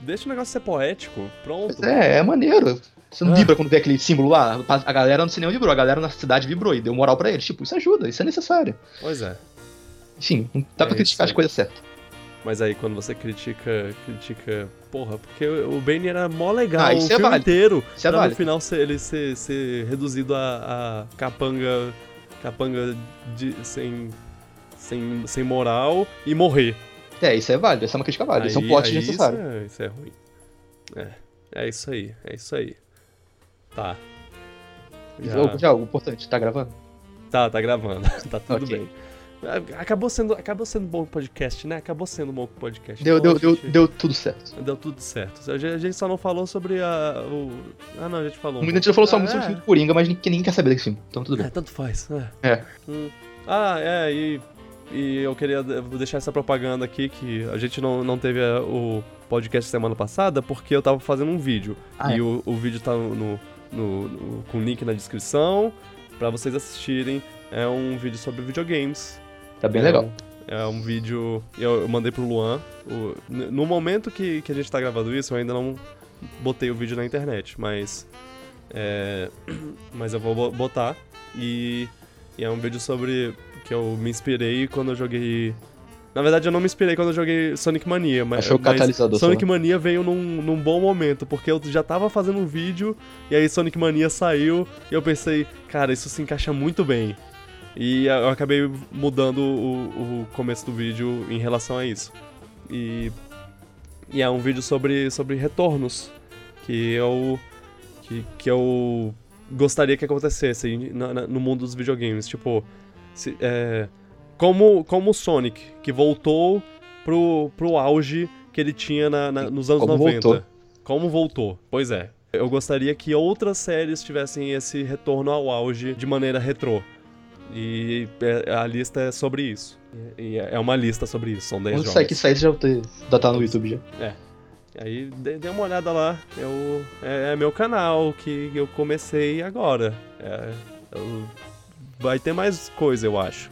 deixa o negócio ser poético. Pronto. Pois é, é maneiro. Você não Ah. vibra quando vê aquele símbolo lá? A galera no cinema vibrou, a galera na cidade vibrou e deu moral pra eles. Tipo, isso ajuda, isso é necessário. Pois é. Enfim, não dá pra É criticar isso as coisas certas. Mas aí quando você critica. Critica. Porra, porque o Bane era mó legal Ah, o é filme válido. inteiro. Isso é pra no válido. final ser, ele ser, ser reduzido a, a capanga. Capanga de, sem. Sem, sem moral e morrer. É, isso é válido, essa é uma crítica válida. Isso é um Aí- plot aí desnecessário. Isso é, isso é ruim. É. É isso aí, é isso aí. Tá. Já... já, algo importante, tá gravando? Tá, tá gravando. tá tudo Ok. bem. Acabou sendo, acabou sendo bom podcast, né? Acabou sendo bom podcast. Deu, Então deu, a deu, gente- deu tudo certo. Deu tudo certo. A gente, a gente só não falou sobre a. O... Ah, não, a gente falou. Muita gente já falou só Ah, muito sobre o é. filme do Coringa, mas ninguém quer saber desse filme. Então tudo bem. É, tanto faz. É. É. Hum. Ah, é, e, e eu queria deixar essa propaganda aqui que a gente não, não teve a- o podcast semana passada porque eu tava fazendo um vídeo. Ah, e é. o, o vídeo tá no, no- no- com o link na descrição pra vocês assistirem. É um vídeo sobre videogames. Tá bem É legal. um- É um vídeo. Eu, eu mandei pro Luan. O- no momento que, que a gente tá gravando isso, eu ainda não botei o vídeo na internet, mas. é, mas eu vou bo- botar. E, e é um vídeo sobre. que eu me inspirei quando eu joguei. Na verdade, eu não me inspirei quando eu joguei Sonic Mania, mas, Achou o mas catalisador. Sonic só. Mania veio num, num bom momento, porque eu já tava fazendo um vídeo e aí Sonic Mania saiu e eu pensei, cara, isso se encaixa muito bem. E eu acabei mudando o, o começo do vídeo em relação a isso. E, e é um vídeo sobre, sobre retornos que eu, que, que eu gostaria que acontecesse no mundo dos videogames. Tipo, se- é, como, como o Sonic, que voltou pro, pro auge que ele tinha na- na- nos anos Como 90. voltou. Como voltou? Pois é. Eu gostaria que outras séries tivessem esse retorno ao auge de maneira retrô. E é- a lista é sobre isso. E é uma lista sobre isso, são 10 Quando jogos. que sair, já, tá no YouTube já. Aí dê, dê uma olhada lá. Eu, é, é meu canal que eu comecei agora. É, eu- vai ter mais coisa, eu acho.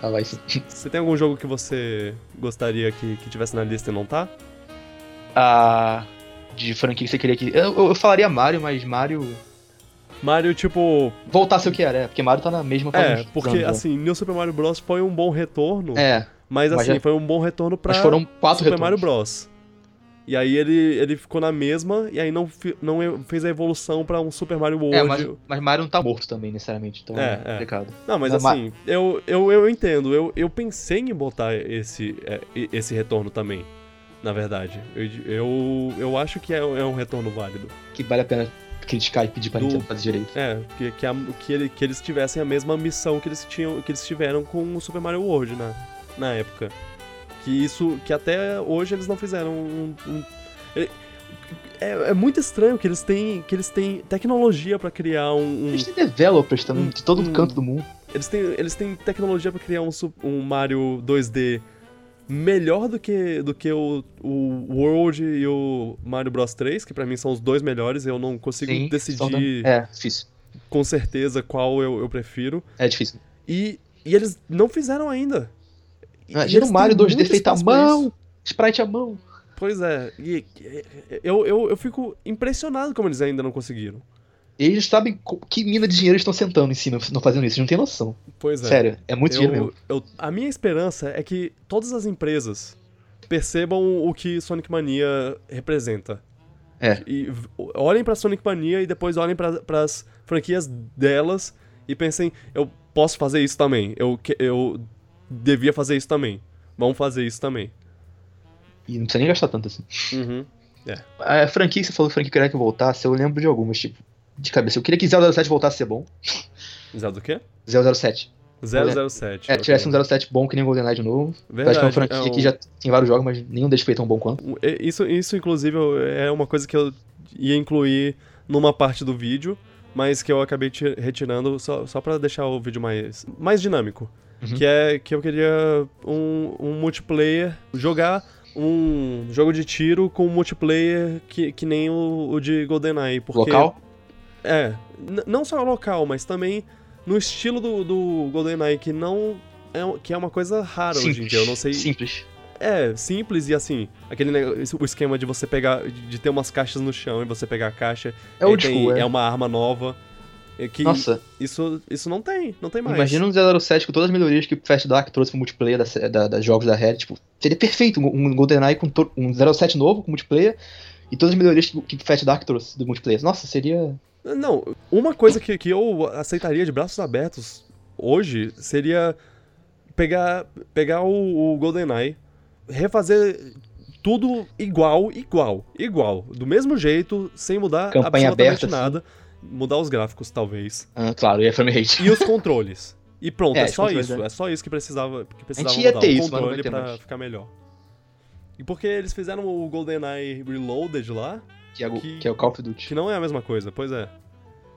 Ah, vai sim. Você tem algum jogo que você gostaria que, que tivesse na lista e não tá? Ah, de franquia que você queria que. Eu, eu, eu falaria Mario, mas Mario. Mario, tipo. Voltar a ser o que era, é, porque Mario tá na mesma É, porque anos, assim, New Super Mario Bros. foi um bom retorno. É, Mas mas assim, já- foi um bom retorno pra mas foram quatro Super retornos. Mario Bros. E aí ele, ele ficou na mesma e aí não, não fez a evolução pra um Super Mario World. É, mas, mas Mario não tá morto também, necessariamente, então É, é, é. complicado. Não, mas Mas Ma- assim, eu, eu, eu entendo. Eu, eu pensei em botar esse, é, esse retorno também, na verdade. Eu, eu, eu acho que é, é um retorno válido. Que vale a pena criticar e pedir pra Do- Nintendo fazer direito. É, que, que, a- que, ele- que eles tivessem a mesma missão que eles, tinham, que eles tiveram com o Super Mario World na, na época. Que isso. Que até hoje eles não fizeram um. um- é, é, é muito estranho que eles têm. Que eles têm tecnologia pra criar um. um- Eles têm developers também, um- de todo um- canto do mundo. eles, têm, eles têm tecnologia pra criar um, um Mario 2D melhor do que, do que o, o World e o Mario Bros 3, que pra mim são os dois melhores. Eu não consigo Sim, decidir É, difícil. com certeza qual eu, eu prefiro. É difícil. E, e eles não fizeram ainda. Imagina o Mario têm 2D muito feito à mão, sprite à mão. Pois é. E- eu, eu, eu fico impressionado como eles ainda não conseguiram. Eles sabem que mina de dinheiro estão sentando em cima, não fazendo isso, eles não tem noção. Pois é. Sério, é muito dinheiro Eu, mesmo. eu- a minha esperança é que todas as empresas percebam o que Sonic Mania representa. É. E olhem pra Sonic Mania e depois olhem pra, pras franquias delas e pensem, eu posso fazer isso também. Eu, eu devia fazer isso também. Vamos fazer isso também. E não precisa nem gastar tanto assim. Uhum. A franquia que você falou, franquia que queria que voltasse, eu lembro de algumas, tipo, de cabeça. Eu queria que 007 voltasse a ser bom. Zelda do quê? 007. 007. É, ok. tivesse um 07 bom que nem GoldenEye de novo. Verdade. acho que é uma franquia é um- que já tem vários jogos, mas nenhum deles foi tão bom quanto. um- é- Isso, isso, inclusive, é uma coisa que eu ia incluir numa parte do vídeo, mas que eu acabei ti- retirando só, só pra deixar o vídeo mais, mais dinâmico. Uhum. Que é que eu queria um, um multiplayer, jogar um jogo de tiro com multiplayer que, que nem o, o de GoldenEye. Porque, Local? É, não só local, mas também no estilo do, do GoldenEye, que não. É, que é uma coisa rara hoje em dia. Eu não sei. Simples. É, simples e assim, aquele negócio, o esquema de você pegar, de ter umas caixas no chão e você pegar a caixa. É old tem- é. é uma arma nova. é Que Nossa, isso, isso não tem, não tem mais. imagina um 007 com todas as melhorias que o Fast Dark trouxe pro multiplayer da, sé- da, das jogos da Red. Tipo, seria perfeito um, um GoldenEye com um 07 novo com multiplayer e todas as melhorias que, que o Fast Dark trouxe do multiplayer. Nossa, seria. Não, uma coisa que, que eu aceitaria de braços abertos hoje seria pegar, pegar o, o GoldenEye, refazer tudo igual, igual, igual. Do mesmo jeito, sem mudar Campanha absolutamente aberta, assim. nada. Mudar os gráficos, talvez. Ah, claro, e a frame rate. E os controles. E pronto, É, é, só isso. né? É só isso que precisava, que precisava ia mudar. ter o isso, controle pra mais. ficar melhor. E porque eles fizeram o GoldenEye Reloaded lá, Que é, o- que- que é o Call of Duty. que não é a mesma coisa, pois é.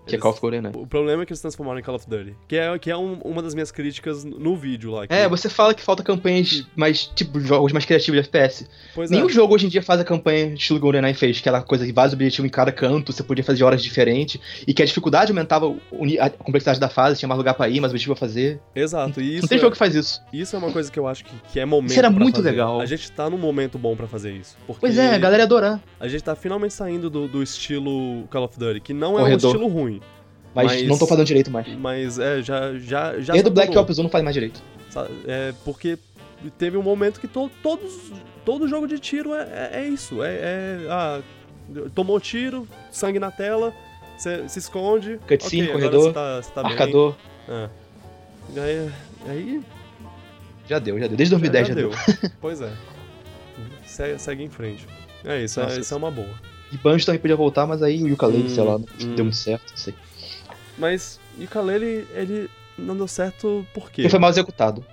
Que é Eles- Call of GoldenEye. o problema é que eles transformaram em Call of Duty. Que é, que é um- uma das minhas críticas no vídeo lá. que- É, você fala que falta campanhas mais, tipo, jogos mais criativos de FPS. Pois é. Nenhum jogo hoje em dia faz a campanha estilo GoldenEye fez, aquela coisa de vários objetivos em cada canto, você podia fazer horas diferentes, e que a dificuldade aumentava a complexidade da fase, tinha mais lugar pra ir, mais objetivo pra fazer. Exato. E isso, Não tem é, jogo que faz isso. isso é uma coisa que eu acho que, que é momento Isso era muito fazer. legal. A gente tá num momento bom pra fazer isso. Pois é, a galera ia adorar. a gente tá finalmente saindo do, do estilo Call of Duty, que não é Corredor. um estilo ruim. Mas, Mas- não tô fazendo direito mais. Mas é, já. já, já Desde o Black Ops 1 não faz mais direito. É, porque teve um momento que to, todos. Todo jogo de tiro é, é, é isso. É. é ah, tomou tiro, sangue na tela, você se esconde. Cutscene, ok, agora corredor, você tá, você tá. Marcador, É. Aí, aí já deu, já deu. Desde 2010 já, deu. pois é. Segue, segue em frente. É isso, é, Nossa. isso é uma boa. E Banjo também podia voltar, mas aí o Yooka-Laylee, Hum, sei lá, não hum. deu muito certo, não sei. Mas Yooka-Laylee, ele não deu certo por quê? Porque foi mal executado.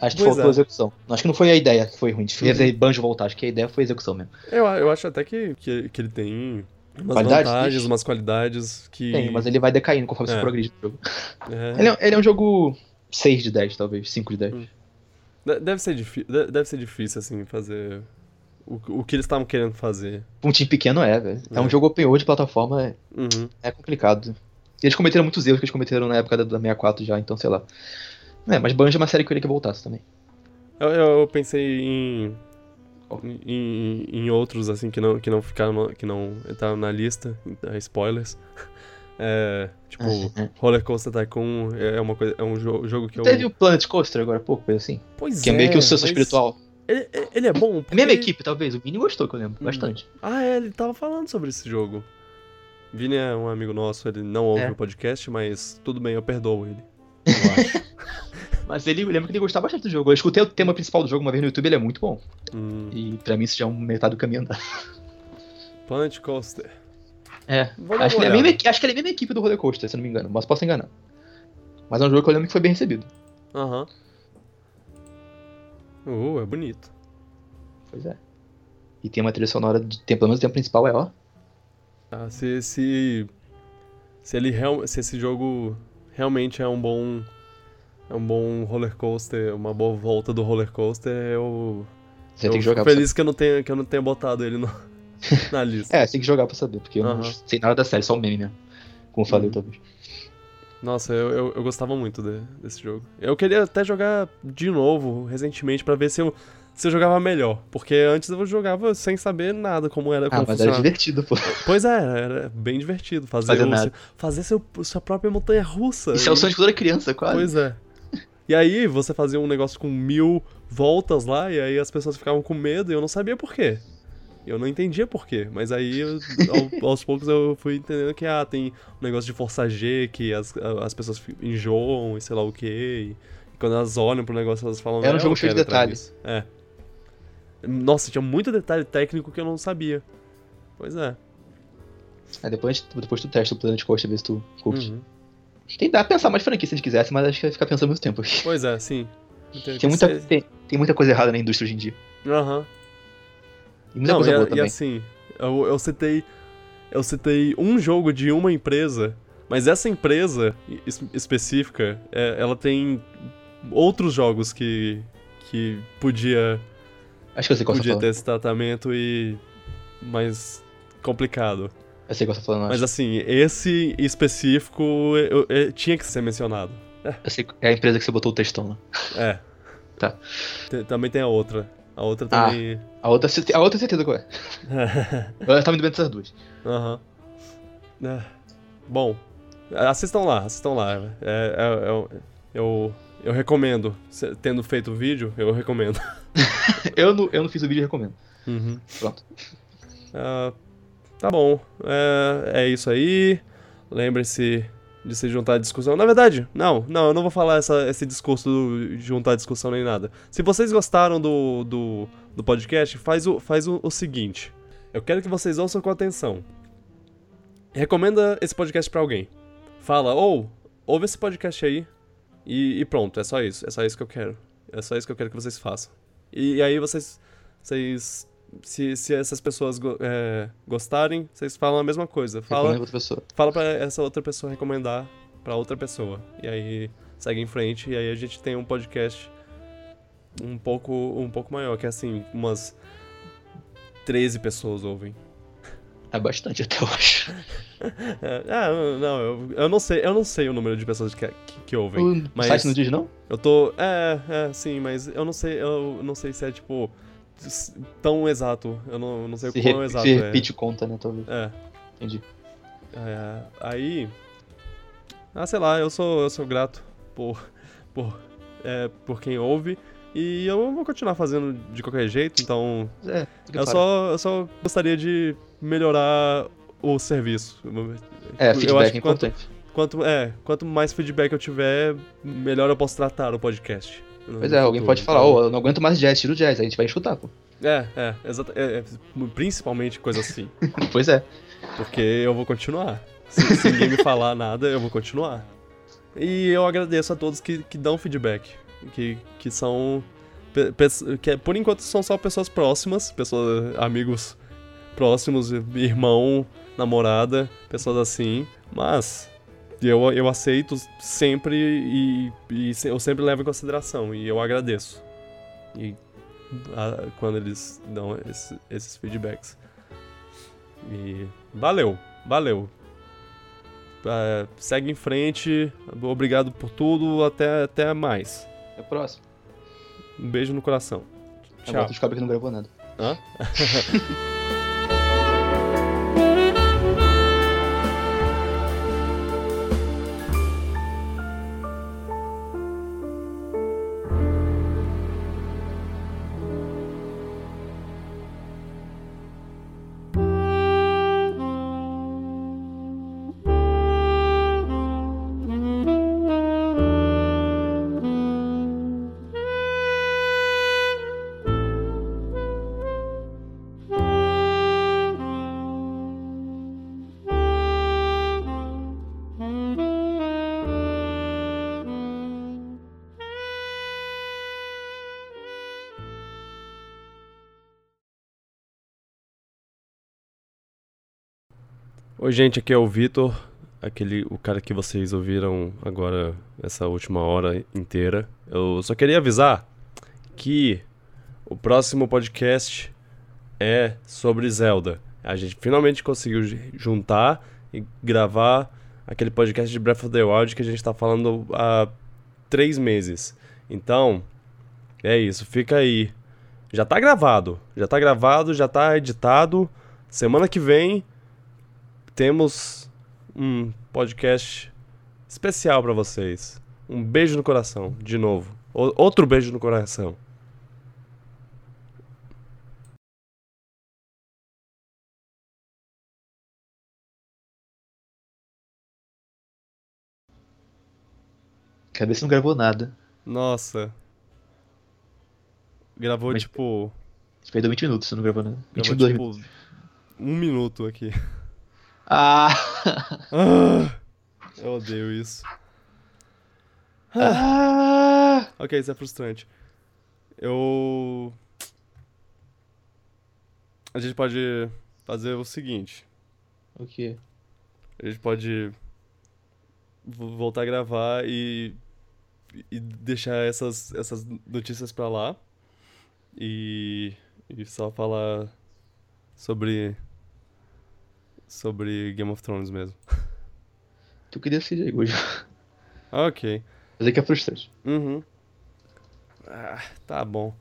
Acho que Pois faltou é. a execução. Acho que não foi a ideia que foi ruim, de fazer Banjo voltar. Acho que a ideia foi a execução mesmo. Eu, eu acho até que, que, que ele tem umas Qualidades, vantagens, umas qualidades que... Tem, mas ele vai decaindo conforme É. você progride no jogo. é, Ele é, ele é um jogo 6 de 10, talvez, 5 de 10. Hum. de- deve, ser deve ser difícil, assim, fazer o, o que eles estavam querendo fazer. Um time pequeno é, velho. É. É. um jogo open world de plataforma, é, Uhum. é complicado. Eles cometeram muitos erros que eles cometeram na época da, da 64 já, então sei lá. É, mas Banjo é uma série que eu queria que voltasse também. Eu, eu, pensei em, em, em outros, assim, que não, que não ficaram, que não entraram na lista, é, spoilers. É, tipo, Roller Coaster Tycoon é uma coisa, é um jo- jogo que eu... Teve o Planet Coaster agora há pouco, coisa assim. Pois Que é meio que o sucesso mas espiritual. Ele, ele é bom porque... mesma equipe, talvez. O Vini gostou, que eu lembro. Hum. Bastante. Ah, é, ele tava falando sobre esse jogo. Vini é um amigo nosso, ele não ouve É. o podcast, mas tudo bem, eu perdoo ele. Eu acho. Mas ele eu lembro que ele gostava bastante do jogo. Eu escutei o tema principal do jogo uma vez no YouTube, ele é muito bom. Hum, E pra mim isso já é um metade do caminho andado. Planet Coaster. É. Acho que, ele é mesma, acho que ele é a mesma equipe do Roller Coaster, se eu não me engano. Mas posso enganar. Mas é um jogo que eu lembro que foi bem recebido. Aham. Uh, é bonito. Pois é. E tem uma trilha sonora de tempo, pelo menos o tempo principal é, ó. Ah, se, se, se, ele real, se esse jogo realmente é um bom é um bom roller coaster, uma boa volta do roller coaster, eu, Você eu tem que jogar feliz que eu não tenha que eu não tenha botado ele no- na lista. É, tem que jogar pra saber, porque eu não sei nada da série, só o meme mesmo. Como eu falei, Uhum. Nossa, eu, eu, eu gostava muito de- desse jogo. Eu queria até jogar de novo, recentemente, pra ver se eu, se eu jogava melhor. Porque antes eu jogava sem saber nada como era, Ah, como mas era funcionava. divertido, pô. Pois é, era bem divertido fazer, Fazer o seu- fazer seu, sua própria montanha russa. Isso é o sonho de toda criança, quase. Pois é. E aí você fazia um negócio com mil voltas lá, e aí as pessoas ficavam com medo e eu não sabia por quê. Eu não entendia por quê, mas aí eu- ao- aos poucos eu fui entendendo que ah, tem um negócio de força G, que as, as pessoas enjoam e sei lá o quê. E quando elas olham pro negócio, elas falam. Era um "É, jogo cheio de detalhes. nisso." É. Nossa, tinha muito detalhe técnico que eu não sabia. Pois é. Aí depois, depois tu testa o Planet Coaster, ver se tu curte. Uhum. Pra pensar mais franquia se a gente quisesse, mas acho que vai ficar pensando muito tempo. Pois é, sim. Tem, muita, tem, tem muita coisa errada na indústria hoje em dia. Aham. E muita Não, coisa e, boa e também. assim, eu, eu citei. Eu citei um jogo de uma empresa Mas essa empresa es- específica, é, ela tem outros jogos que, que podia, Acho que eu sei qual você tá podia ter esse tratamento e mais complicado. Eu sei qual você tá falando. Mas acho. assim, esse específico eu- eu- tinha que ser mencionado. Eu sei, é a empresa que você botou o textão lá. É. Tá. Te- também tem a outra. A outra Ah. também. A outra, a outra é certeza qual é. Eu tava me dando essas duas. Aham. É. Bom, assistam lá, assistam lá. É, é- é- eu, eu recomendo. Tendo feito o vídeo, eu recomendo. Eu não, eu não fiz o vídeo e recomendo. Uhum. Pronto. Ah, tá bom. É, é isso aí. Lembre-se de se juntar à discussão. Na verdade, não, não, eu não vou falar essa- esse discurso do juntar à discussão nem nada. Se vocês gostaram do, do, do podcast, faz, o, faz o, o seguinte. Eu quero que vocês ouçam com atenção. Recomenda esse podcast pra alguém. Fala, ou, ouve esse podcast aí. E, e pronto, é só isso. É só isso que eu quero. É só isso que eu quero que vocês façam. E, aí vocês. Vocês se, se essas pessoas é, gostarem, vocês falam a mesma coisa. Fala, fala pra essa outra pessoa recomendar pra outra pessoa. E aí segue em frente e aí a gente tem um podcast um pouco um pouco maior, que é assim, umas 13 pessoas ouvem. É bastante até, eu acho. É, ah, não, eu, eu não sei, eu não sei o número de pessoas que, que, que ouvem. O Mas- site não diz, não? Eu tô. É, é, sim, mas eu não sei, eu não sei se é tipo tão exato. Eu não, eu não sei Se, o quão re- exato se é. repite conta, né, talvez. É. Entendi. É, aí. Ah, sei lá, eu sou, eu sou grato por, por, é, por quem ouve. E eu vou continuar fazendo de qualquer jeito, então. É, Eu só, eu só gostaria de melhorar o serviço. É, eu feedback acho é que quanto, importante. quanto, é, quanto mais feedback eu tiver, melhor eu posso tratar o podcast. Pois é, alguém futuro. pode falar, Então, ô, eu não aguento mais jazz, tira o jazz, a gente vai escutar, pô. É, é, exata, é, é, principalmente coisa assim. Pois é. Porque eu vou continuar. Se, se ninguém me falar nada, eu vou continuar. E eu agradeço a todos que, que dão feedback. Que, que são. Que por enquanto são só pessoas próximas, pessoas, amigos próximos, irmão, namorada, pessoas assim. Mas eu, eu aceito sempre e, e eu sempre levo em consideração. E eu agradeço. E a- quando eles dão esse- esses feedbacks. E valeu, valeu. É, segue em frente. Obrigado por tudo. Até, até mais. É o próximo. Um beijo no coração. Agora Tchau. tu descobre que não gravou nada. Hã? gente, aqui é o Vitor, aquele o cara que vocês ouviram agora essa última hora inteira. Eu só queria avisar que o próximo podcast é sobre Zelda. A gente finalmente conseguiu ju- juntar e gravar aquele podcast de Breath of the Wild que a gente tá falando há três meses. Então, é isso, fica aí. Já tá gravado, já tá gravado, já tá editado. Semana que vem temos um podcast especial pra vocês. Um beijo no coração, de novo. O- outro beijo no coração. Cabeça não gravou nada. Nossa. Gravou Mas- tipo. Perdeu 20 minutos, você não gravou nada. Gravou 22 tipo. minutos. Um minuto aqui. Ah! Ah, eu odeio isso. ah! Ok, isso é frustrante. Eu. A gente pode fazer o seguinte. O quê? A gente pode vo- voltar a gravar e, e deixar essas, essas notícias pra lá. E, e só falar sobre. Sobre Game of Thrones mesmo. Tu queria ser Diego hoje. Ok. Mas é que é frustrante. Uhum. Ah, tá bom.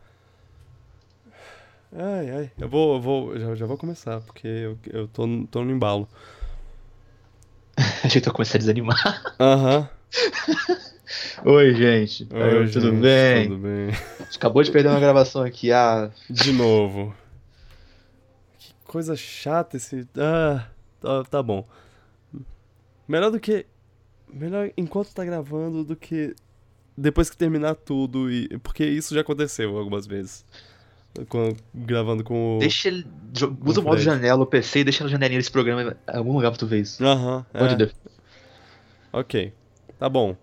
Ai, ai. Eu vou, eu vou, já, já vou começar, porque eu, eu tô, no- tô no embalo. Achei que tu ia começar a desanimar. Aham. Oi, gente. Oi, Oi, tudo gente, bem? Tudo bem. A gente acabou de perder uma gravação aqui. Ah, De novo. Que coisa chata esse. Ah, tá, tá bom. Melhor do que. Melhor enquanto tá gravando do que depois que terminar tudo. E, porque isso já aconteceu algumas vezes. Gravando com o. deixa ele. Usa o modo janela, o PC e deixa na janelinha desse programa em algum lugar pra tu ver isso. Aham. De é. Ok. Tá bom.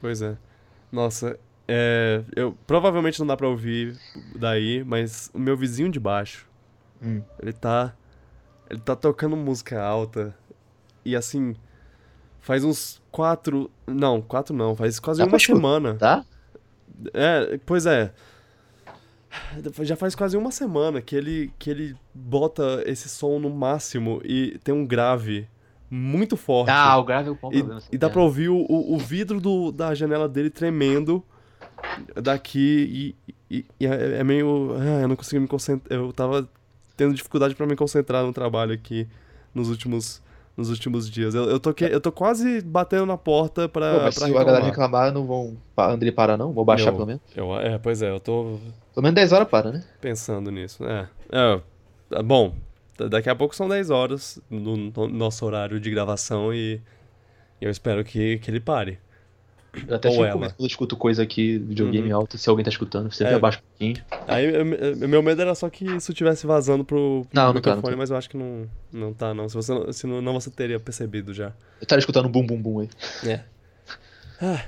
Pois é. Nossa, é, eu provavelmente não dá pra ouvir daí, mas o meu vizinho de baixo, Hum. ele tá ele tá tocando música alta e assim faz uns quatro, não, quatro não, faz quase Dá uma semana. Tá? É, pois é. Já faz quase uma semana que ele, que ele bota esse som no máximo e tem um grave muito forte. Ah, o grave é o pau e, problema. e dá pra ouvir o, o, vidro do, da janela dele tremendo daqui e, e- e é, é meio. Ah, eu não consegui me concentrar. Eu tava tendo dificuldade pra me concentrar no trabalho aqui nos últimos, nos últimos dias. Eu, eu, tô, que- eu tô quase batendo na porta pra, Pô, mas pra se a galera reclamar. reclamar, não vão André parar, não? Vou baixar Eu- pelo menos. Eu, é, pois é, eu tô Pelo menos 10 horas para, né? pensando nisso. É. é tá bom, daqui a pouco são 10 horas no, no nosso horário de gravação e eu espero que, que ele pare. Eu até Ou fico ela. quando eu escuto coisa aqui videogame Uhum. alto, se alguém tá escutando. Você É. abaixa um pouquinho. Aí eu- eu- meu medo era só que isso estivesse vazando pro, pro Não, não tá, não microfone, tá. mas eu acho que não, não tá, não. Se você se não, você teria percebido já. Eu tava escutando bum bum bum aí. É. Ah,